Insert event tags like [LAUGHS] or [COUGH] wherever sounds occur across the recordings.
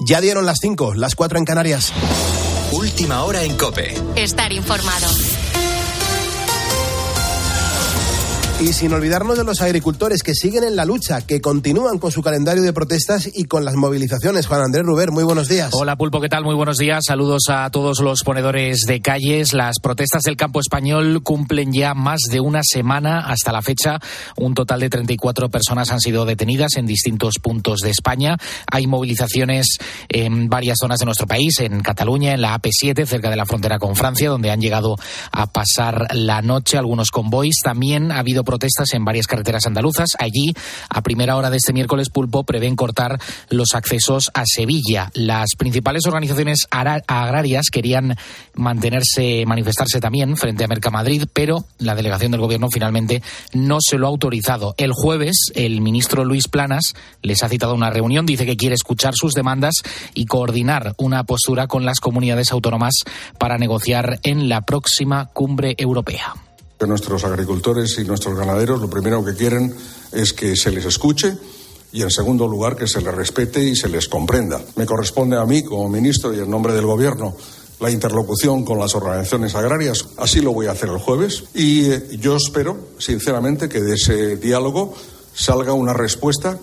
Ya dieron las 5, las 4 en Canarias. Última hora en Cope. Estar informado. Y sin olvidarnos de los agricultores que siguen en la lucha, que continúan con su calendario de protestas y con las movilizaciones. Juan Andrés Ruber, muy buenos días. Hola Pulpo, ¿qué tal? Muy buenos días. Saludos a todos los ponedores de calles. Las protestas del campo español cumplen ya más de una semana hasta la fecha. Un total de 34 personas han sido detenidas en distintos puntos de España. Hay movilizaciones en varias zonas de nuestro país, en Cataluña, en la AP7, cerca de la frontera con Francia, donde han llegado a pasar la noche algunos convoys. También ha habido protestas en varias carreteras andaluzas. Allí, a primera hora de este miércoles, Pulpo prevén cortar los accesos a Sevilla. Las principales organizaciones agrarias querían mantenerse, manifestarse también frente a Mercamadrid, pero la delegación del gobierno finalmente no se lo ha autorizado. El jueves, el ministro Luis Planas les ha citado una reunión, dice que quiere escuchar sus demandas y coordinar una postura con las comunidades autónomas para negociar en la próxima cumbre europea. Nuestros agricultores y nuestros ganaderos lo primero que quieren es que se les escuche y, en segundo lugar, que se les respete y se les comprenda. Me corresponde a mí, como ministro y en nombre del Gobierno, la interlocución con las organizaciones agrarias. Así lo voy a hacer el jueves y eh, yo espero, sinceramente, que de ese diálogo salga una respuesta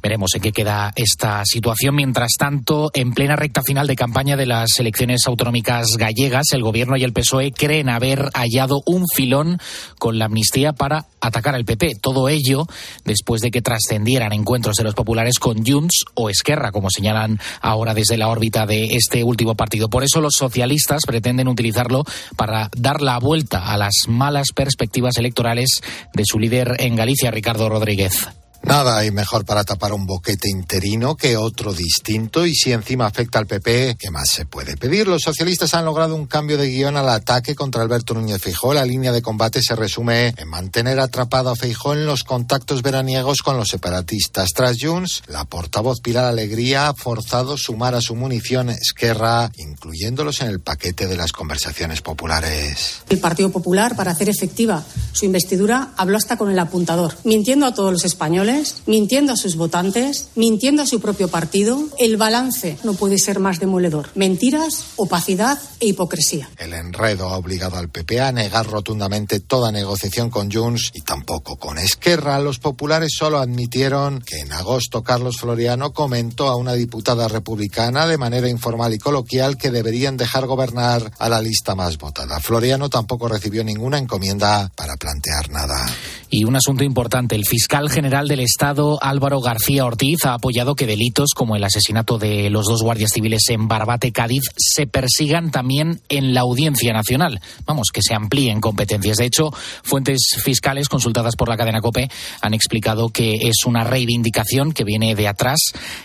Veremos en qué queda esta situación. Mientras tanto, en plena recta final de campaña de las elecciones autonómicas gallegas, el Gobierno y el PSOE creen haber hallado un filón con la amnistía para atacar al PP. Todo ello después de que trascendieran encuentros de los populares con Junts o Esquerra, como señalan ahora desde la órbita de este último partido. Por eso los socialistas pretenden utilizarlo para dar la vuelta a las malas perspectivas electorales de su líder en Galicia, Ricardo Rodríguez. Nada hay mejor para tapar un boquete interino que otro distinto y si encima afecta al PP, ¿qué más se puede pedir? Los socialistas han logrado un cambio de guion al ataque contra Alberto Núñez Feijóo. La línea de combate se resume en mantener atrapado a Feijóo en los contactos veraniegos con los separatistas. Tras Junts, la portavoz Pilar Alegría ha forzado sumar a su munición Esquerra, incluyéndolos en el paquete de las conversaciones populares. El Partido Popular, para hacer efectiva su investidura, habló hasta con el apuntador, mintiendo a todos los españoles mintiendo a sus votantes, mintiendo a su propio partido. El balance no puede ser más demoledor. Mentiras, opacidad e hipocresía. El enredo ha obligado al PP a negar rotundamente toda negociación con Junts y tampoco con Esquerra. Los populares solo admitieron que en agosto Carlos Floriano comentó a una diputada republicana de manera informal y coloquial que deberían dejar gobernar a la lista más votada. Floriano tampoco recibió ninguna encomienda para plantear nada. Y un asunto importante, el fiscal general del Estado, Álvaro García Ortiz, ha apoyado que delitos como el asesinato de los dos guardias civiles en Barbate, Cádiz, se persigan también en la Audiencia Nacional. Vamos, que se amplíen competencias. De hecho, fuentes fiscales consultadas por la cadena COPE han explicado que es una reivindicación que viene de atrás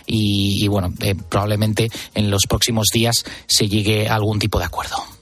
y, bueno, eh, probablemente en los próximos días se llegue a algún tipo de acuerdo.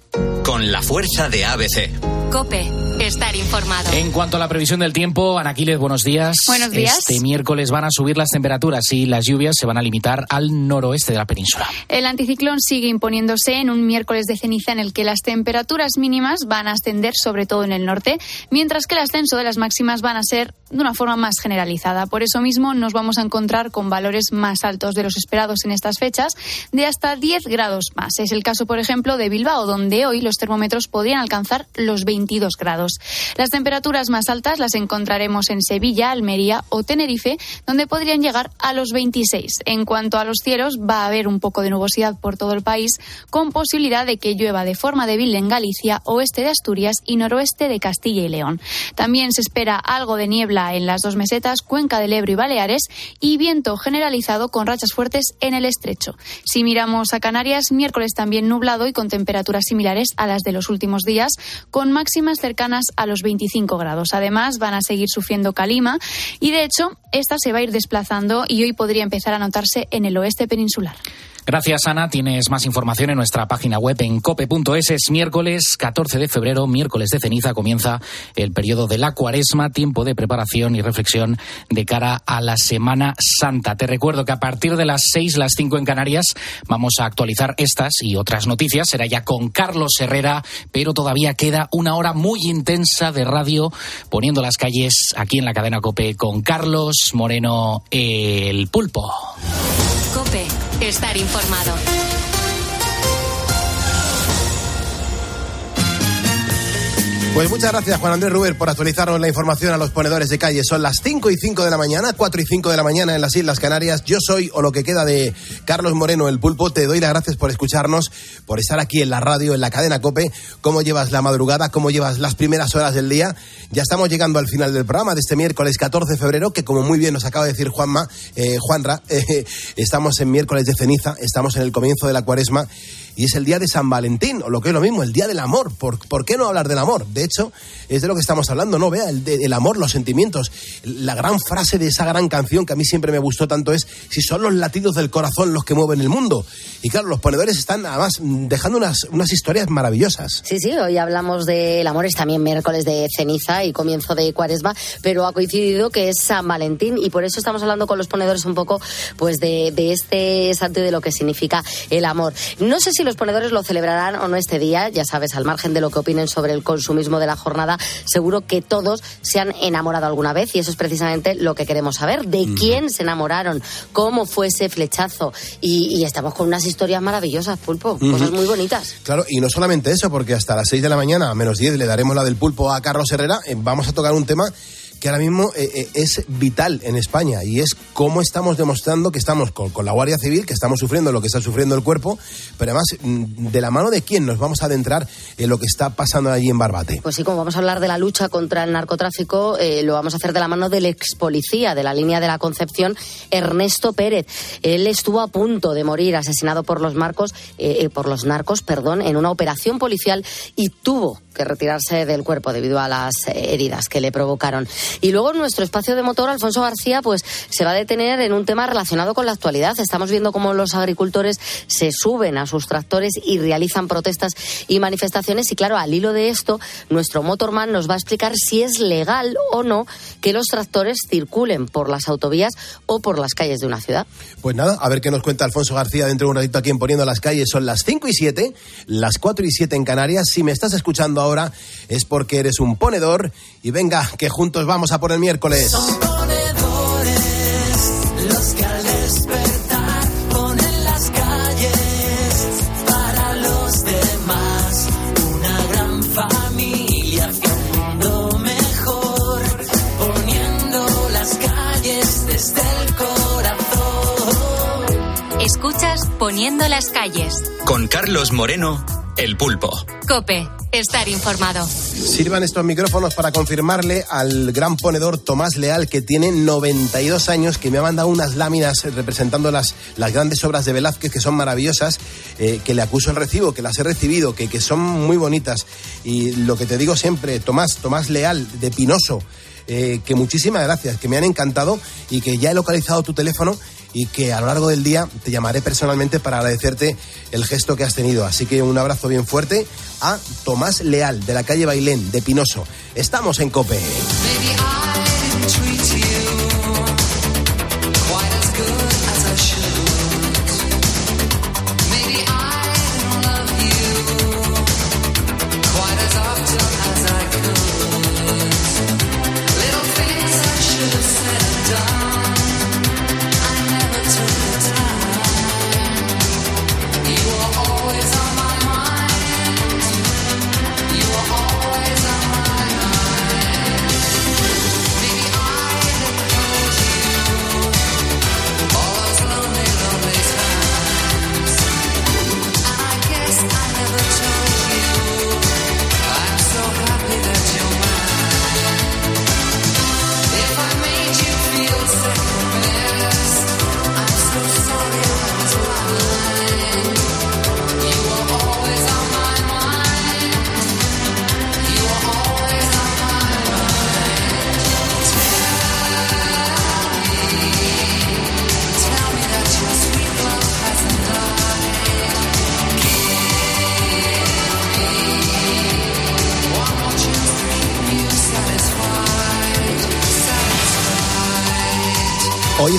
Con la fuerza de ABC. Cope, estar informado. En cuanto a la previsión del tiempo, Anaquiles, buenos días. Buenos días. Este miércoles van a subir las temperaturas y las lluvias se van a limitar al noroeste de la península. El anticiclón sigue imponiéndose en un miércoles de ceniza en el que las temperaturas mínimas van a ascender sobre todo en el norte, mientras que el ascenso de las máximas van a ser de una forma más generalizada. Por eso mismo nos vamos a encontrar con valores más altos de los esperados en estas fechas, de hasta 10 grados más. Es el caso, por ejemplo, de Bilbao, donde hoy los termómetros podrían alcanzar los 22 grados. Las temperaturas más altas las encontraremos en Sevilla, Almería o Tenerife, donde podrían llegar a los 26. En cuanto a los cielos, va a haber un poco de nubosidad por todo el país, con posibilidad de que llueva de forma débil en Galicia, oeste de Asturias y noroeste de Castilla y León. También se espera algo de niebla en las dos mesetas, Cuenca del Ebro y Baleares, y viento generalizado con rachas fuertes en el estrecho. Si miramos a Canarias, miércoles también nublado y con temperaturas similares a las de los últimos días, con máximas cercanas a los 25 grados. Además, van a seguir sufriendo calima y, de hecho, esta se va a ir desplazando y hoy podría empezar a notarse en el oeste peninsular. Gracias, Ana. Tienes más información en nuestra página web en cope.es. Es miércoles 14 de febrero, miércoles de ceniza. Comienza el periodo de la cuaresma, tiempo de preparación y reflexión de cara a la Semana Santa. Te recuerdo que a partir de las 6, las 5 en Canarias, vamos a actualizar estas y otras noticias. Será ya con Carlos Herrera, pero todavía queda una hora muy intensa de radio poniendo las calles aquí en la cadena Cope con Carlos Moreno, el pulpo. Cope, estar informado informado. Pues muchas gracias, Juan Andrés Ruber, por actualizarnos la información a los ponedores de calle. Son las 5 y 5 de la mañana, 4 y 5 de la mañana en las Islas Canarias. Yo soy, o lo que queda de Carlos Moreno, el pulpo. Te doy las gracias por escucharnos, por estar aquí en la radio, en la cadena Cope. ¿Cómo llevas la madrugada? ¿Cómo llevas las primeras horas del día? Ya estamos llegando al final del programa de este miércoles 14 de febrero, que como muy bien nos acaba de decir Juanma, eh, Juanra, [LAUGHS] eh, estamos en miércoles de ceniza, estamos en el comienzo de la cuaresma y es el día de San Valentín, o lo que es lo mismo, el día del amor. ¿Por, ¿por qué no hablar del amor? De hecho, es de lo que estamos hablando, ¿no? Vea, el, el, amor, los sentimientos. La gran frase de esa gran canción que a mí siempre me gustó tanto es, si son los latidos del corazón los que mueven el mundo. Y claro, los ponedores están además dejando unas, unas historias maravillosas. Sí, sí, hoy hablamos del amor, es también miércoles de ceniza y comienzo de cuaresma, pero ha coincidido que es San Valentín y por eso estamos hablando con los ponedores un poco pues de, de este santo y de lo que significa el amor. No sé si los ponedores lo celebrarán o no este día, ya sabes, al margen de lo que opinen sobre el consumismo de la jornada, seguro que todos se han enamorado alguna vez y eso es precisamente lo que queremos saber, de mm. quién se enamoraron, cómo fue ese flechazo y, y estamos con unas historias maravillosas, Pulpo, mm cosas muy bonitas. Claro, y no solamente eso, porque hasta las 6 de la mañana, a menos 10, le daremos la del pulpo a Carlos Herrera, eh, vamos a tocar un tema que ahora mismo eh, eh, es vital en España y es cómo estamos demostrando que estamos con, con, la Guardia Civil, que estamos sufriendo lo que está sufriendo el cuerpo, pero además, mm, de la mano de quién nos vamos a adentrar en lo que está pasando allí en Barbate. Pues sí, como vamos a hablar de la lucha contra el narcotráfico, eh, lo vamos a hacer de la mano del ex policía de la línea de la Concepción, Ernesto Pérez. Él estuvo a punto de morir asesinado por los marcos, eh, por los narcos, perdón, en una operación policial y tuvo que retirarse del cuerpo debido a las heridas que le provocaron. Y luego nuestro espacio de motor, Alfonso García, pues se va a detener en un tema relacionado con la actualidad. Estamos viendo cómo los agricultores se suben a sus tractores y realizan protestas y manifestaciones. Y claro, al hilo de esto, nuestro motorman nos va a explicar si es legal o no que los tractores circulen por las autovías o por las calles de una ciudad. Pues nada, a ver qué nos cuenta Alfonso García dentro de un ratito aquí en Poniendo las Calles. Son las 5 y 7, las 4 y 7 en Canarias. Si me estás escuchando ahora es porque eres un ponedor y venga, que juntos vamos a por el miércoles. Son ponedores los que al despertar ponen las calles para los demás. Una gran familia hacia un mundo mejor, poniendo las calles desde el corazón. Escuchas Poniendo las calles. Con Carlos Moreno, el pulpo. Cope, estar informado. Sirvan estos micrófonos para confirmarle al gran ponedor Tomás Leal, que tiene 92 años, que me ha mandado unas láminas representando las, las grandes obras de Velázquez, que son maravillosas, eh, que le acuso el recibo, que las he recibido, que, que son muy bonitas. Y lo que te digo siempre, Tomás, Tomás Leal, de Pinoso, eh, que muchísimas gracias, que me han encantado y que ya he localizado tu teléfono y que a lo largo del día te llamaré personalmente para agradecerte el gesto que has tenido. Así que un abrazo bien fuerte a Tomás Leal, de la calle Bailén, de Pinoso. Estamos en Cope.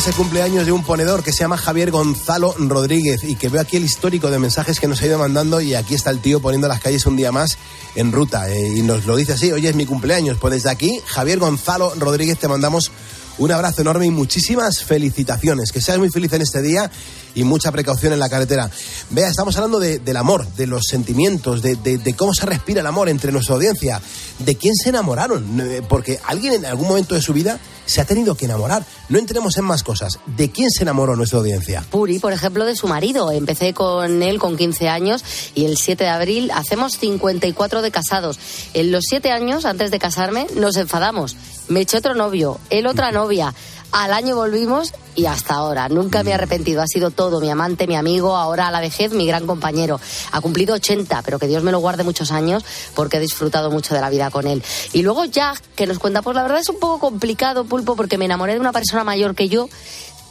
Es el cumpleaños de un ponedor que se llama Javier Gonzalo Rodríguez y que veo aquí el histórico de mensajes que nos ha ido mandando y aquí está el tío poniendo las calles un día más en ruta eh, y nos lo dice así, hoy es mi cumpleaños. Pues desde aquí, Javier Gonzalo Rodríguez, te mandamos Un abrazo enorme y muchísimas felicitaciones. Que seas muy feliz en este día y mucha precaución en la carretera. Vea, estamos hablando de- del amor, de los sentimientos, de cómo se respira el amor entre nuestra audiencia, de quién se enamoraron, Eh, porque alguien en algún momento de su vida se ha tenido que enamorar. No entremos en más cosas. ¿De quién se enamoró nuestra audiencia? Puri, por ejemplo, de su marido. Empecé con él con 15 años y el 7 de abril hacemos 54 de casados. En los 7 años, antes de casarme, nos enfadamos. Me eché otro novio, él otra novia. Al año volvimos y hasta ahora. Nunca me he arrepentido. Ha sido todo mi amante, mi amigo, ahora a la vejez mi gran compañero. Ha cumplido 80, pero que Dios me lo guarde muchos años porque he disfrutado mucho de la vida con él. Y luego Jack, que nos cuenta, pues la verdad es un poco complicado, Pulpo, porque me enamoré de una persona mayor que yo.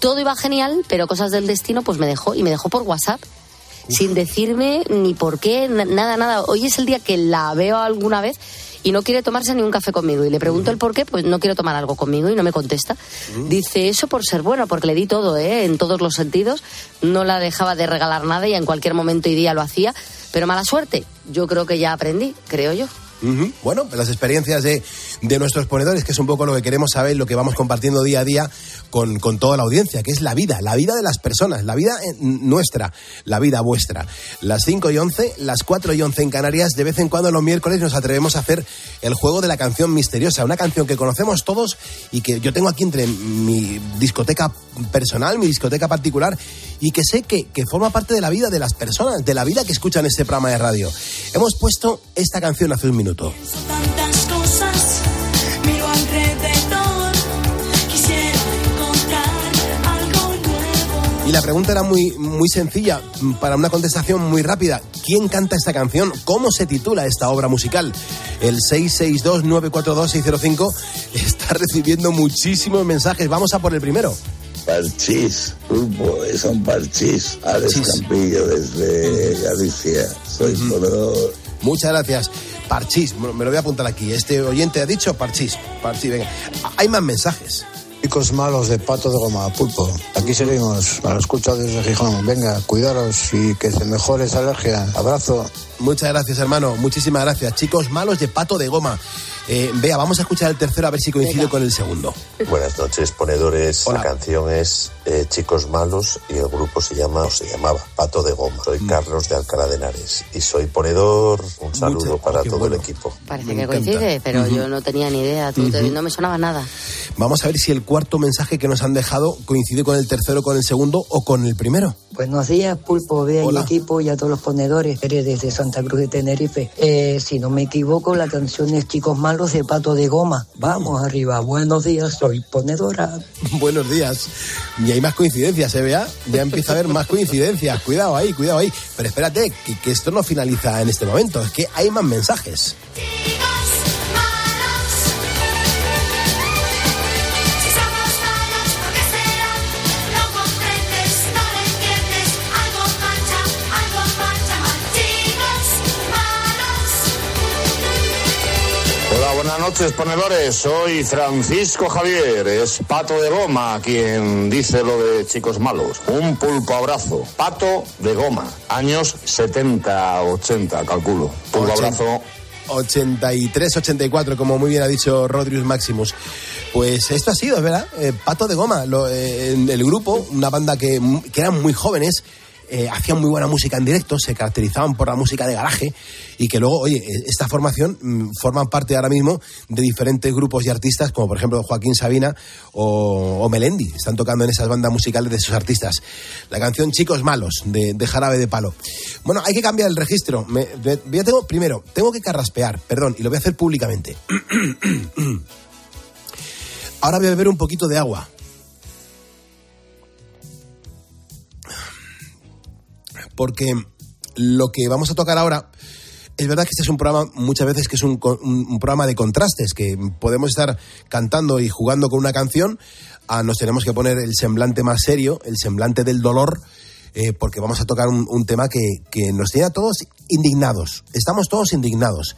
Todo iba genial, pero cosas del destino pues me dejó y me dejó por WhatsApp. Sin decirme ni por qué, na- nada, nada. Hoy es el día que la veo alguna vez y no quiere tomarse ni un café conmigo. Y le pregunto el por qué, pues no quiero tomar algo conmigo y no me contesta. Dice eso por ser bueno, porque le di todo, ¿eh? en todos los sentidos. No la dejaba de regalar nada y en cualquier momento y día lo hacía. Pero mala suerte. Yo creo que ya aprendí, creo yo. Bueno, las experiencias de, de nuestros ponedores, que es un poco lo que queremos saber, lo que vamos compartiendo día a día con, con toda la audiencia, que es la vida, la vida de las personas, la vida eh, nuestra, la vida vuestra. Las 5 y 11, las 4 y 11 en Canarias, de vez en cuando los miércoles nos atrevemos a hacer el juego de la canción misteriosa, una canción que conocemos todos y que yo tengo aquí entre mi discoteca personal, mi discoteca particular, y que sé que, que forma parte de la vida de las personas, de la vida que escuchan este programa de radio. Hemos puesto esta canción hace un minuto. Y la pregunta era muy, muy sencilla, mm, para una contestación muy rápida. ¿Quién canta esta canción? ¿Cómo se titula esta obra musical? El 662-942-605 está recibiendo muchísimos mensajes. Vamos a por el primero. Parchís, es un parchís. Alex Campillo desde Galicia. Soy ponedor. Muchas gracias. Parchís, me me lo voy a apuntar aquí. Este oyente ha dicho Parchís. Parchís, venga. Hay más mensajes. Chicos malos de pato de goma, pulpo. Aquí seguimos, a la escucha desde Gijón. Venga, cuidaros y que se mejore esa alergia. Abrazo. Muchas gracias, hermano. Muchísimas gracias. Chicos malos de pato de goma. Eh, vea, vamos a escuchar el tercero a ver si coincide con el segundo. Buenas noches, ponedores. La canción es eh, Chicos Malos y el grupo se llama o se llamaba Pato de Goma. Soy Carlos de Alcalá de Henares y soy ponedor. Un saludo para todo el equipo. Parece Me que encanta. coincide, pero yo no tenía ni idea. Tú te- Ujú. no me sonaba nada. Vamos a ver si el cuarto mensaje que nos han dejado coincide con el tercero, con el segundo o con el primero. Buenos días, Pulpo, Bea y equipo y a todos los ponedores. Eres desde Santa Cruz de Tenerife. Eh, si no me equivoco, la canción es Chicos Malos de Pato de Goma. Vamos arriba. Buenos días, soy ponedora. [LAUGHS] Buenos días. Y hay más coincidencias, ¿eh, Bea? Ya empieza a haber más coincidencias. Cuidado ahí, cuidado ahí. Pero espérate, que, que esto no finaliza en este momento. Es que hay más mensajes. Noches, ponedores. Soy Francisco Javier. Es Pato de Goma quien dice lo de chicos malos. Un pulpo abrazo. Pato de Goma. Años 70, 80, calculo. Pulpo Ochenta. abrazo. 83-84, como muy bien ha dicho Rodrius Maximus. Pues esto ha sido, es verdad, eh, Pato de Goma, lo- eh, en el grupo, una banda que, que eran muy jóvenes, eh, hacían muy buena música en directo, se caracterizaban por la música de garaje y que luego, oye, eh, esta formación mm, forman parte ahora mismo de diferentes grupos y artistas, como por ejemplo Joaquín Sabina o, Melendi, están tocando en esas bandas musicales de esos artistas. La canción Chicos Malos, de, Jarabe de Palo. Bueno, hay que cambiar el registro. Me, tengo, primero, tengo que carraspear, perdón, y lo voy a hacer públicamente. [CLEARS THROAT] Ahora voy a beber un poquito de agua. Porque lo que vamos a tocar ahora es verdad que este es un programa muchas veces que es un, un- programa de contrastes, que podemos estar cantando y jugando con una canción, a nos tenemos que poner el semblante más serio, el semblante del dolor, eh, porque vamos a tocar un, tema que, nos tiene a todos indignados. Estamos todos indignados.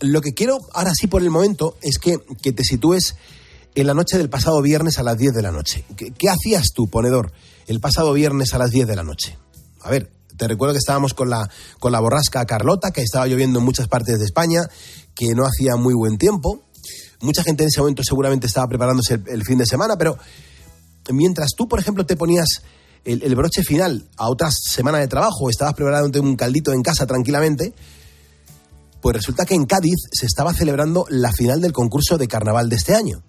Lo que quiero ahora sí por el momento es que, que te sitúes en la noche del pasado viernes a las 10 de la noche. ¿Qué, qué hacías tú, ponedor, el pasado viernes a las 10 de la noche? A ver, te recuerdo que estábamos con la, con la borrasca Carlota, que estaba lloviendo en muchas partes de España, que no hacía muy buen tiempo. Mucha gente en ese momento seguramente estaba preparándose el, fin de semana, pero mientras tú, por ejemplo, te ponías el, el broche final a otra semana de trabajo, estabas preparándote un caldito en casa tranquilamente, pues resulta que en Cádiz se estaba celebrando la final del concurso de carnaval de este año.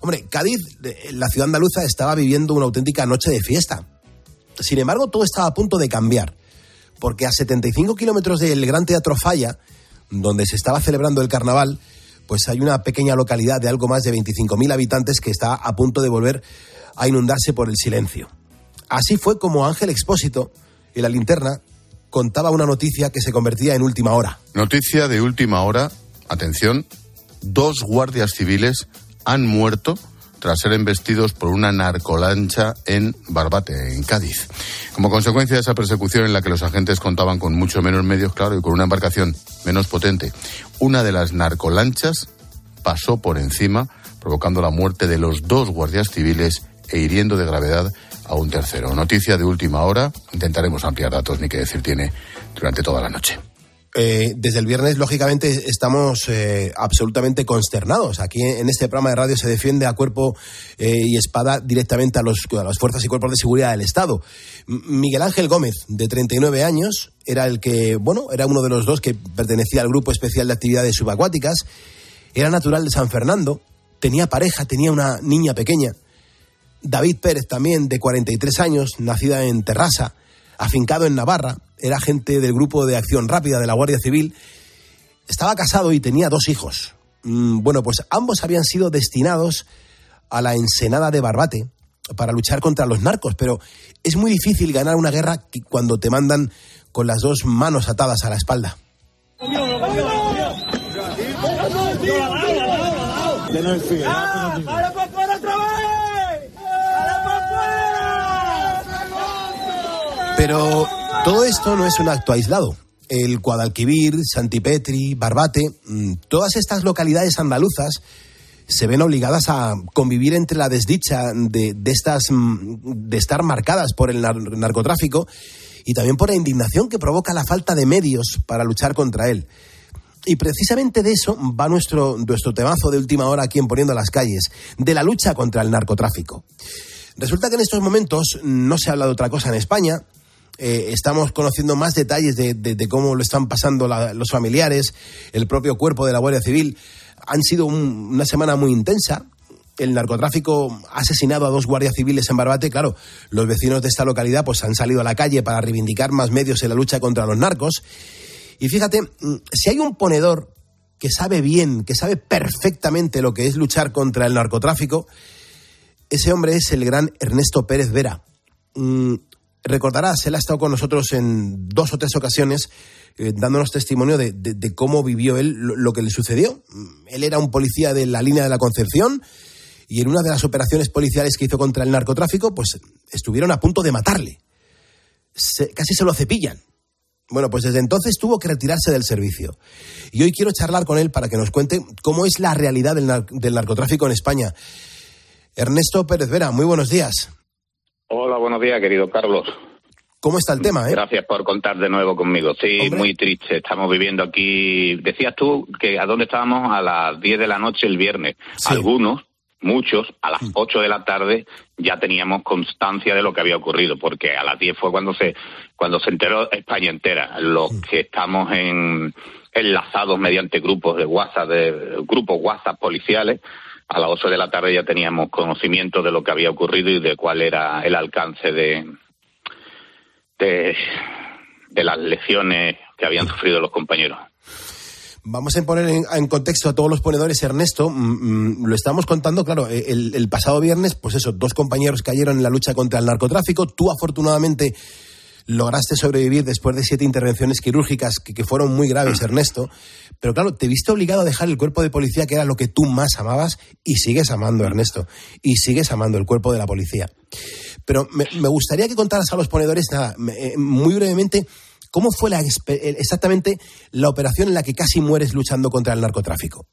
Hombre, Cádiz, eh, la ciudad andaluza, estaba viviendo una auténtica noche de fiesta. Sin embargo, todo estaba a punto de cambiar, porque a 75 kilómetros del Gran Teatro Falla, donde se estaba celebrando el carnaval, pues hay una pequeña localidad de algo más de 25.000 habitantes que está a punto de volver a inundarse por el silencio. Así fue como Ángel Expósito, en la linterna, contaba una noticia que se convertía en última hora. Noticia de última hora, atención, dos guardias civiles han muerto tras ser embestidos por una narcolancha en Barbate, en Cádiz. Como consecuencia de esa persecución en la que los agentes contaban con mucho menos medios, claro, y con una embarcación menos potente, una de las narcolanchas pasó por encima, provocando la muerte de los dos guardias civiles e hiriendo de gravedad a un tercero. Noticia de última hora, intentaremos ampliar datos, ni qué decir tiene, durante toda la noche. Eh, desde el viernes, lógicamente, estamos eh, absolutamente consternados. Aquí en este programa de radio se defiende a cuerpo eh, y espada directamente a, los, a las fuerzas y cuerpos de seguridad del Estado. Miguel Ángel Gómez, de 39 años, era el que, bueno, era uno de los dos que pertenecía al Grupo Especial de Actividades Subacuáticas. Era natural de San Fernando, tenía pareja, tenía una niña pequeña. David Pérez, también de 43 años, nacida en Terrassa, afincado en Navarra, era agente del Grupo de Acción Rápida de la Guardia Civil. Estaba casado y tenía dos hijos. Mm, Bueno, pues ambos habían sido destinados a la ensenada de Barbate para luchar contra los narcos, pero es muy difícil ganar una guerra cuando te mandan con las dos manos atadas a la espalda. Pero todo esto no es un acto aislado. El Guadalquivir, Santipetri, Barbate, mm, todas estas localidades andaluzas se ven obligadas a convivir entre la desdicha de, estas mm, de estar marcadas por el nar- narcotráfico y también por la indignación que provoca la falta de medios para luchar contra él. Y precisamente de eso va nuestro, nuestro temazo de última hora aquí en Poniendo las Calles, de la lucha contra el narcotráfico. Resulta que en estos momentos no se habla de otra cosa en España. Eh, estamos conociendo más detalles de, cómo lo están pasando los familiares, el propio cuerpo de la Guardia Civil. Han sido un- una semana muy intensa. El narcotráfico ha asesinado a dos guardias civiles en Barbate. Claro, los vecinos de esta localidad pues, han salido a la calle para reivindicar más medios en la lucha contra los narcos. Y fíjate, mm, si hay un ponedor que sabe bien, que sabe perfectamente lo que es luchar contra el narcotráfico, ese hombre es el gran Ernesto Pérez Vera. Recordarás, él ha estado con nosotros en dos o tres ocasiones eh, dándonos testimonio de, cómo vivió él lo, que le sucedió. Mm, Él era un policía de la línea de la Concepción y en una de las operaciones policiales que hizo contra el narcotráfico, pues estuvieron a punto de matarle. Casi se lo cepillan. Bueno, pues desde entonces tuvo que retirarse del servicio. Y hoy quiero charlar con él para que nos cuente cómo es la realidad del narcotráfico en España. Ernesto Pérez Vera, muy buenos días. Hola, buenos días, querido Carlos. ¿Cómo está el tema, eh? Gracias por contar de nuevo conmigo. Sí, muy triste. Estamos viviendo aquí. Decías tú que a dónde estábamos a las 10 de la noche el viernes. Algunos, muchos, a Mm. las 8 de la tarde ya teníamos constancia de lo que había ocurrido, porque a las 10 fue cuando se cuando se enteró España entera. Los Mm. que estamos en enlazados mediante grupos de WhatsApp, de grupos WhatsApp policiales, a las 8 de la tarde ya teníamos conocimiento de lo que había ocurrido y de cuál era el alcance de, de, de las lesiones que habían sufrido los compañeros. Vamos a poner en, contexto a todos los ponedores, Ernesto. Mm, mm, lo estamos contando, claro, eh, el, el pasado viernes, pues eso, dos compañeros cayeron en la lucha contra el narcotráfico. Tú, afortunadamente, lograste sobrevivir después de siete intervenciones quirúrgicas que, que fueron muy graves, Ernesto. Pero claro, te viste obligado a dejar el cuerpo de policía, que era lo que tú más amabas, y sigues amando, Ernesto. Y sigues amando el cuerpo de la policía. Pero me, me gustaría que contaras a los ponedores, nada, me- eh, muy brevemente, ¿cómo fue la, eh, exactamente la operación en la que casi mueres luchando contra el narcotráfico?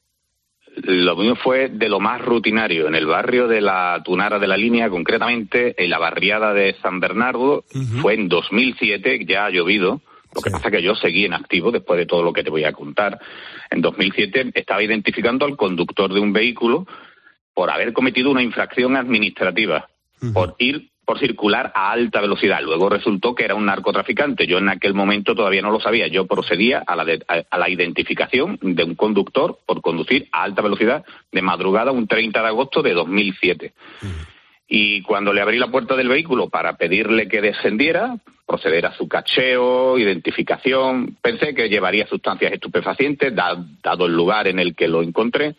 Lo mío fue de lo más rutinario, en el barrio de la Tunara de la Línea, concretamente en la barriada de San Bernardo, fue en 2007, ya ha llovido, Lo que pasa es que yo seguí en activo después de todo lo que te voy a contar. En 2007 estaba identificando al conductor de un vehículo por haber cometido una infracción administrativa, por ir por circular a alta velocidad. Luego resultó que era un narcotraficante. Yo en aquel momento todavía no lo sabía. Yo procedía a la, de- a- a la identificación de un conductor por conducir a alta velocidad de madrugada un 30 de agosto de 2007. Y cuando le abrí la puerta del vehículo para pedirle que descendiera, proceder a su cacheo, identificación, pensé que llevaría sustancias estupefacientes, da- dado el lugar en el que lo encontré,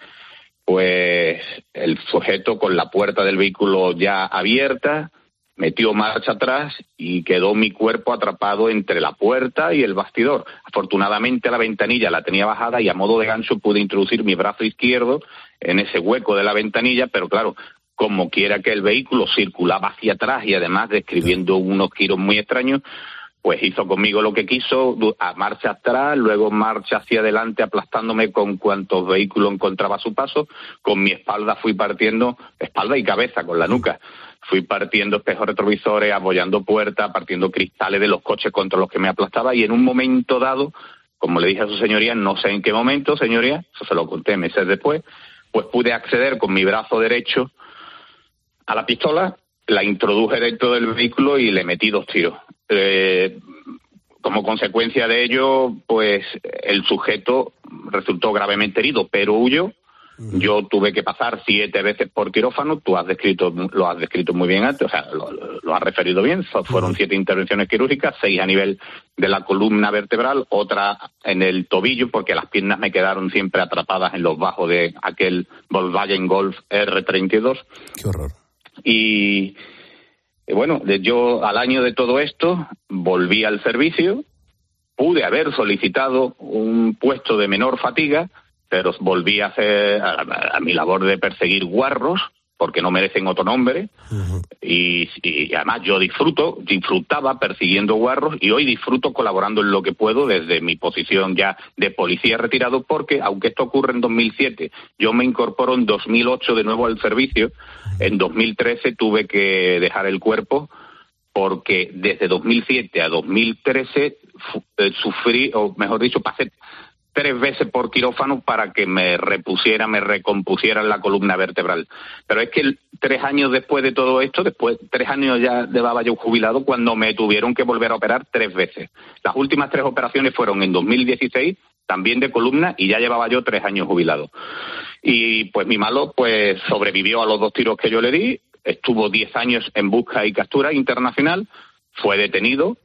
pues el sujeto con la puerta del vehículo ya abierta metió marcha atrás y quedó mi cuerpo atrapado entre la puerta y el bastidor. Afortunadamente la ventanilla la tenía bajada y a modo de gancho pude introducir mi brazo izquierdo en ese hueco de la ventanilla, pero claro, como quiera que el vehículo circulaba hacia atrás y además describiendo unos giros muy extraños, pues hizo conmigo lo que quiso, a marcha atrás, luego marcha hacia adelante, aplastándome con cuantos vehículos encontraba a su paso. Con mi espalda fui partiendo, espalda y cabeza, con la nuca. Fui partiendo espejos retrovisores, apoyando puertas, partiendo cristales de los coches contra los que me aplastaba y en un momento dado, como le dije a su señoría, no sé en qué momento, señoría, eso se lo conté meses después, pues pude acceder con mi brazo derecho a la pistola, la introduje dentro del vehículo y le metí dos tiros. Eh, como consecuencia de ello, pues el sujeto resultó gravemente herido, pero huyó. Yo tuve que pasar siete veces por quirófano. Tú has descrito, lo has descrito muy bien antes, o sea, lo, lo has referido bien. Fueron siete intervenciones quirúrgicas, seis a nivel de la columna vertebral, otra en el tobillo, porque las piernas me quedaron siempre atrapadas en los bajos de aquel Volkswagen Golf R32. Qué horror. Y y bueno, yo al año de todo esto volví al servicio, pude haber solicitado un puesto de menor fatiga, pero volví a hacer a, a- a mi labor de perseguir guarros, porque no merecen otro nombre, y, y además yo disfruto, disfrutaba persiguiendo guarros y hoy disfruto colaborando en lo que puedo desde mi posición ya de policía retirado porque aunque esto ocurre en 2007, yo me incorporo en 2008 de nuevo al servicio, en 2013 tuve que dejar el cuerpo porque desde 2007 a 2013 fu- eh, sufrí, o mejor dicho, pasé tres veces por quirófano para que me repusiera, me recompusiera la columna vertebral. Pero es que tres años después de todo esto, después, tres años ya llevaba yo jubilado cuando me tuvieron que volver a operar tres veces. Las últimas tres operaciones fueron en 2016, también de columna, y ya llevaba yo tres años jubilado. Y pues mi malo, pues sobrevivió a los dos tiros que yo le di, estuvo diez años en busca y captura internacional, fue detenido,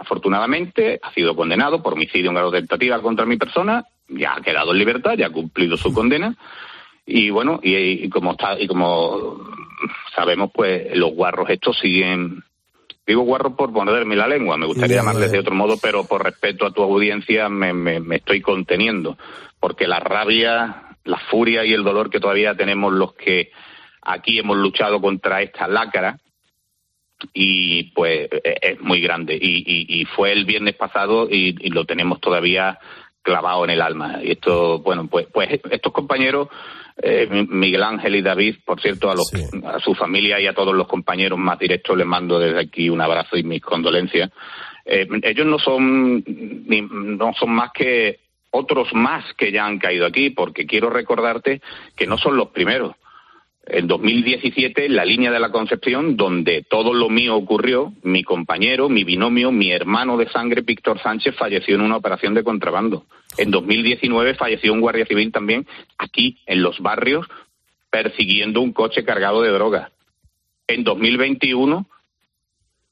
afortunadamente ha sido condenado por homicidio en grado de tentativa contra mi persona, ya ha quedado en libertad, ya ha cumplido su condena. Y bueno, y, y como está y como sabemos pues los guarros estos siguen digo guarros por ponerme la lengua, me gustaría llamarles de otro modo, pero por respeto a tu audiencia me, me, me estoy conteniendo, porque la rabia, la furia y el dolor que todavía tenemos los que aquí hemos luchado contra esta lácara, y pues eh, es muy grande. Y, y, y fue el viernes pasado y, y lo tenemos todavía clavado en el alma. Y esto bueno pues pues estos compañeros eh, Miguel Ángel y David por cierto a los a su familia y a todos los compañeros más directos les mando desde aquí un abrazo y mis condolencias. Eh, ellos no son ni- no son más que otros más que ya han caído aquí porque quiero recordarte que no son los primeros en 2017, en la línea de la Concepción, donde todo lo mío ocurrió, mi compañero, mi binomio, mi hermano de sangre, Víctor Sánchez, falleció en una operación de contrabando. En 2019 falleció un guardia civil también aquí, en los barrios, persiguiendo un coche cargado de drogas. En 2021,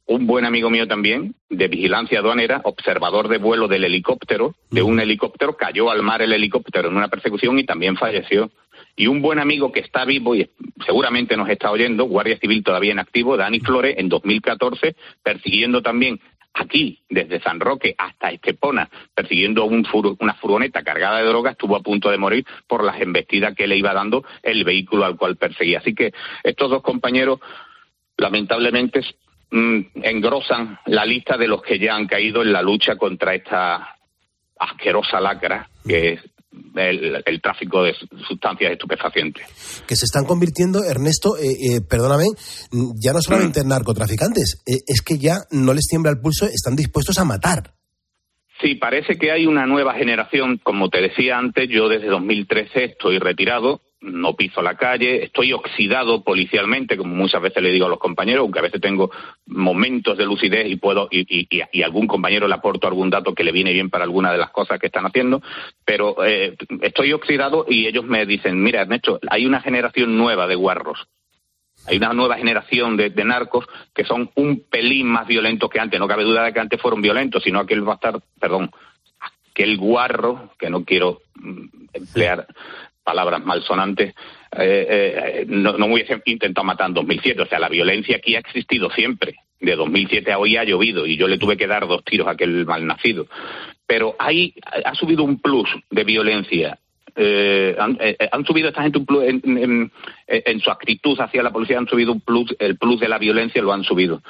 un buen amigo mío también, de vigilancia aduanera, observador de vuelo del helicóptero, de un helicóptero, cayó al mar el helicóptero en una persecución y también falleció. Y un buen amigo que está vivo y seguramente nos está oyendo, Guardia Civil todavía en activo, Dani Flores, en 2014, persiguiendo también aquí, desde San Roque hasta Estepona, persiguiendo un fur- una furgoneta cargada de drogas, estuvo a punto de morir por las embestidas que le iba dando el vehículo al cual perseguía. Así que estos dos compañeros, lamentablemente, mm, engrosan la lista de los que ya han caído en la lucha contra esta asquerosa lacra que es el, el tráfico de sustancias estupefacientes. que se están convirtiendo, Ernesto, eh, eh, perdóname, mm, ya no solamente en narcotraficantes, eh, es que ya no les tiembla el pulso, están dispuestos a matar. Sí, parece que hay una nueva generación. Como te decía antes, yo desde 2013 estoy retirado, no piso la calle, estoy oxidado policialmente, como muchas veces le digo a los compañeros, aunque a veces tengo momentos de lucidez y puedo y, y, y- algún compañero le aporto algún dato que le viene bien para alguna de las cosas que están haciendo, pero eh, estoy oxidado y ellos me dicen, mira Ernesto, hay una generación nueva de guarros. Hay una nueva generación de, de narcos que son un pelín más violentos que antes. No cabe duda de que antes fueron violentos, sino aquel bastardo, perdón, aquel guarro, que no quiero mm, emplear palabras malsonantes, eh, eh, no, no me hubiese intentado matar en 2007. O sea, la violencia aquí ha existido siempre. De 2007 a hoy ha llovido y yo le tuve que dar dos tiros a aquel malnacido. Pero ahí ha subido un plus de violencia eh, han, eh, han subido esta gente un plus en, en- en su actitud hacia la policía, han subido un plus, el plus de la violencia lo han subido.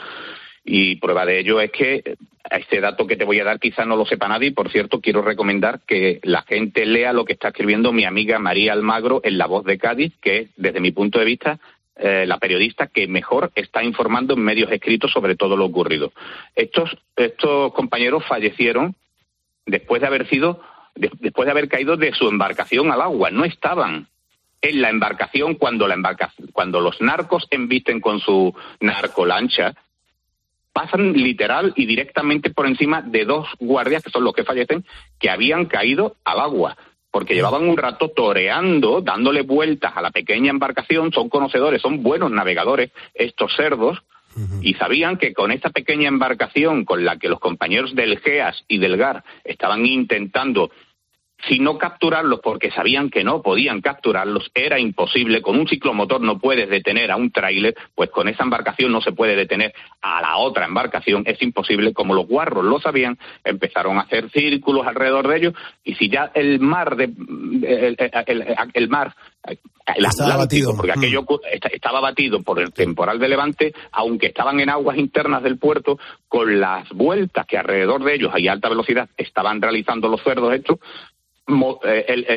Y prueba de ello es que este dato que te voy a dar quizá no lo sepa nadie. Por cierto, quiero recomendar que la gente lea lo que está escribiendo mi amiga María Almagro en La Voz de Cádiz, que es, desde mi punto de vista, eh, la periodista que mejor está informando en medios escritos sobre todo lo ocurrido. Estos, estos compañeros fallecieron después de haber sido de- después de haber caído de su embarcación al agua. No estaban en la embarcación cuando la embarca- cuando los narcos embisten con su narcolancha pasan literal y directamente por encima de dos guardias que son los que fallecen que habían caído al agua porque llevaban un rato toreando, dándole vueltas a la pequeña embarcación, son conocedores, son buenos navegadores estos cerdos, y sabían que con esta pequeña embarcación con la que los compañeros del GEAS y del GAR estaban intentando si no capturarlos porque sabían que no podían capturarlos, era imposible. Con un ciclomotor no puedes detener a un tráiler, pues con esa embarcación no se puede detener a la otra embarcación, es imposible. Como los guarros lo sabían, empezaron a hacer círculos alrededor de ellos y si ya el mar, de, el, el- el- mar, el Estaba batido. porque aquello esta- estaba batido por el temporal de Levante, aunque estaban en aguas internas del puerto, con las vueltas que alrededor de ellos a alta velocidad estaban realizando los cerdos estos,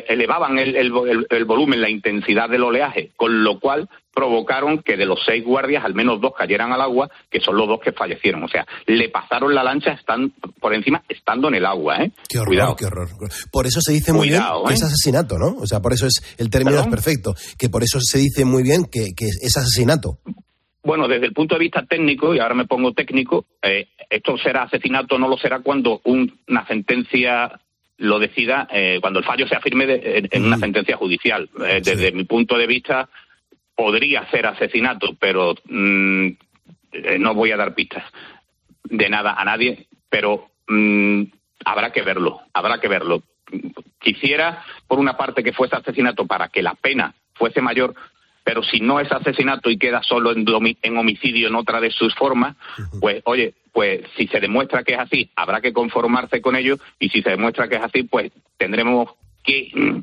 elevaban el, el el- volumen, la intensidad del oleaje, con lo cual provocaron que de los seis guardias al menos dos cayeran al agua, que son los dos que fallecieron. O sea, le pasaron la lancha están por encima estando en el agua. ¿eh? Qué horror, Cuidado. qué horror. Por eso se dice muy Cuidado, bien que ¿eh? es asesinato, ¿no? O sea, por eso es el término es perfecto, que por eso se dice muy bien que, que es asesinato. Bueno, desde el punto de vista técnico, y ahora me pongo técnico, eh, esto será asesinato no lo será cuando un- una sentencia lo decida, eh, cuando el fallo sea firme de- en, en una sentencia judicial. Eh, desde mi punto de vista, podría ser asesinato, pero mm, eh, no voy a dar pistas de nada a nadie, pero mm, habrá que verlo, habrá que verlo. Quisiera, por una parte, que fuese asesinato para que la pena fuese mayor, pero si no es asesinato y queda solo en, en homicidio en otra de sus formas, pues oye, pues si se demuestra que es así, habrá que conformarse con ello y si se demuestra que es así, pues tendremos que mm,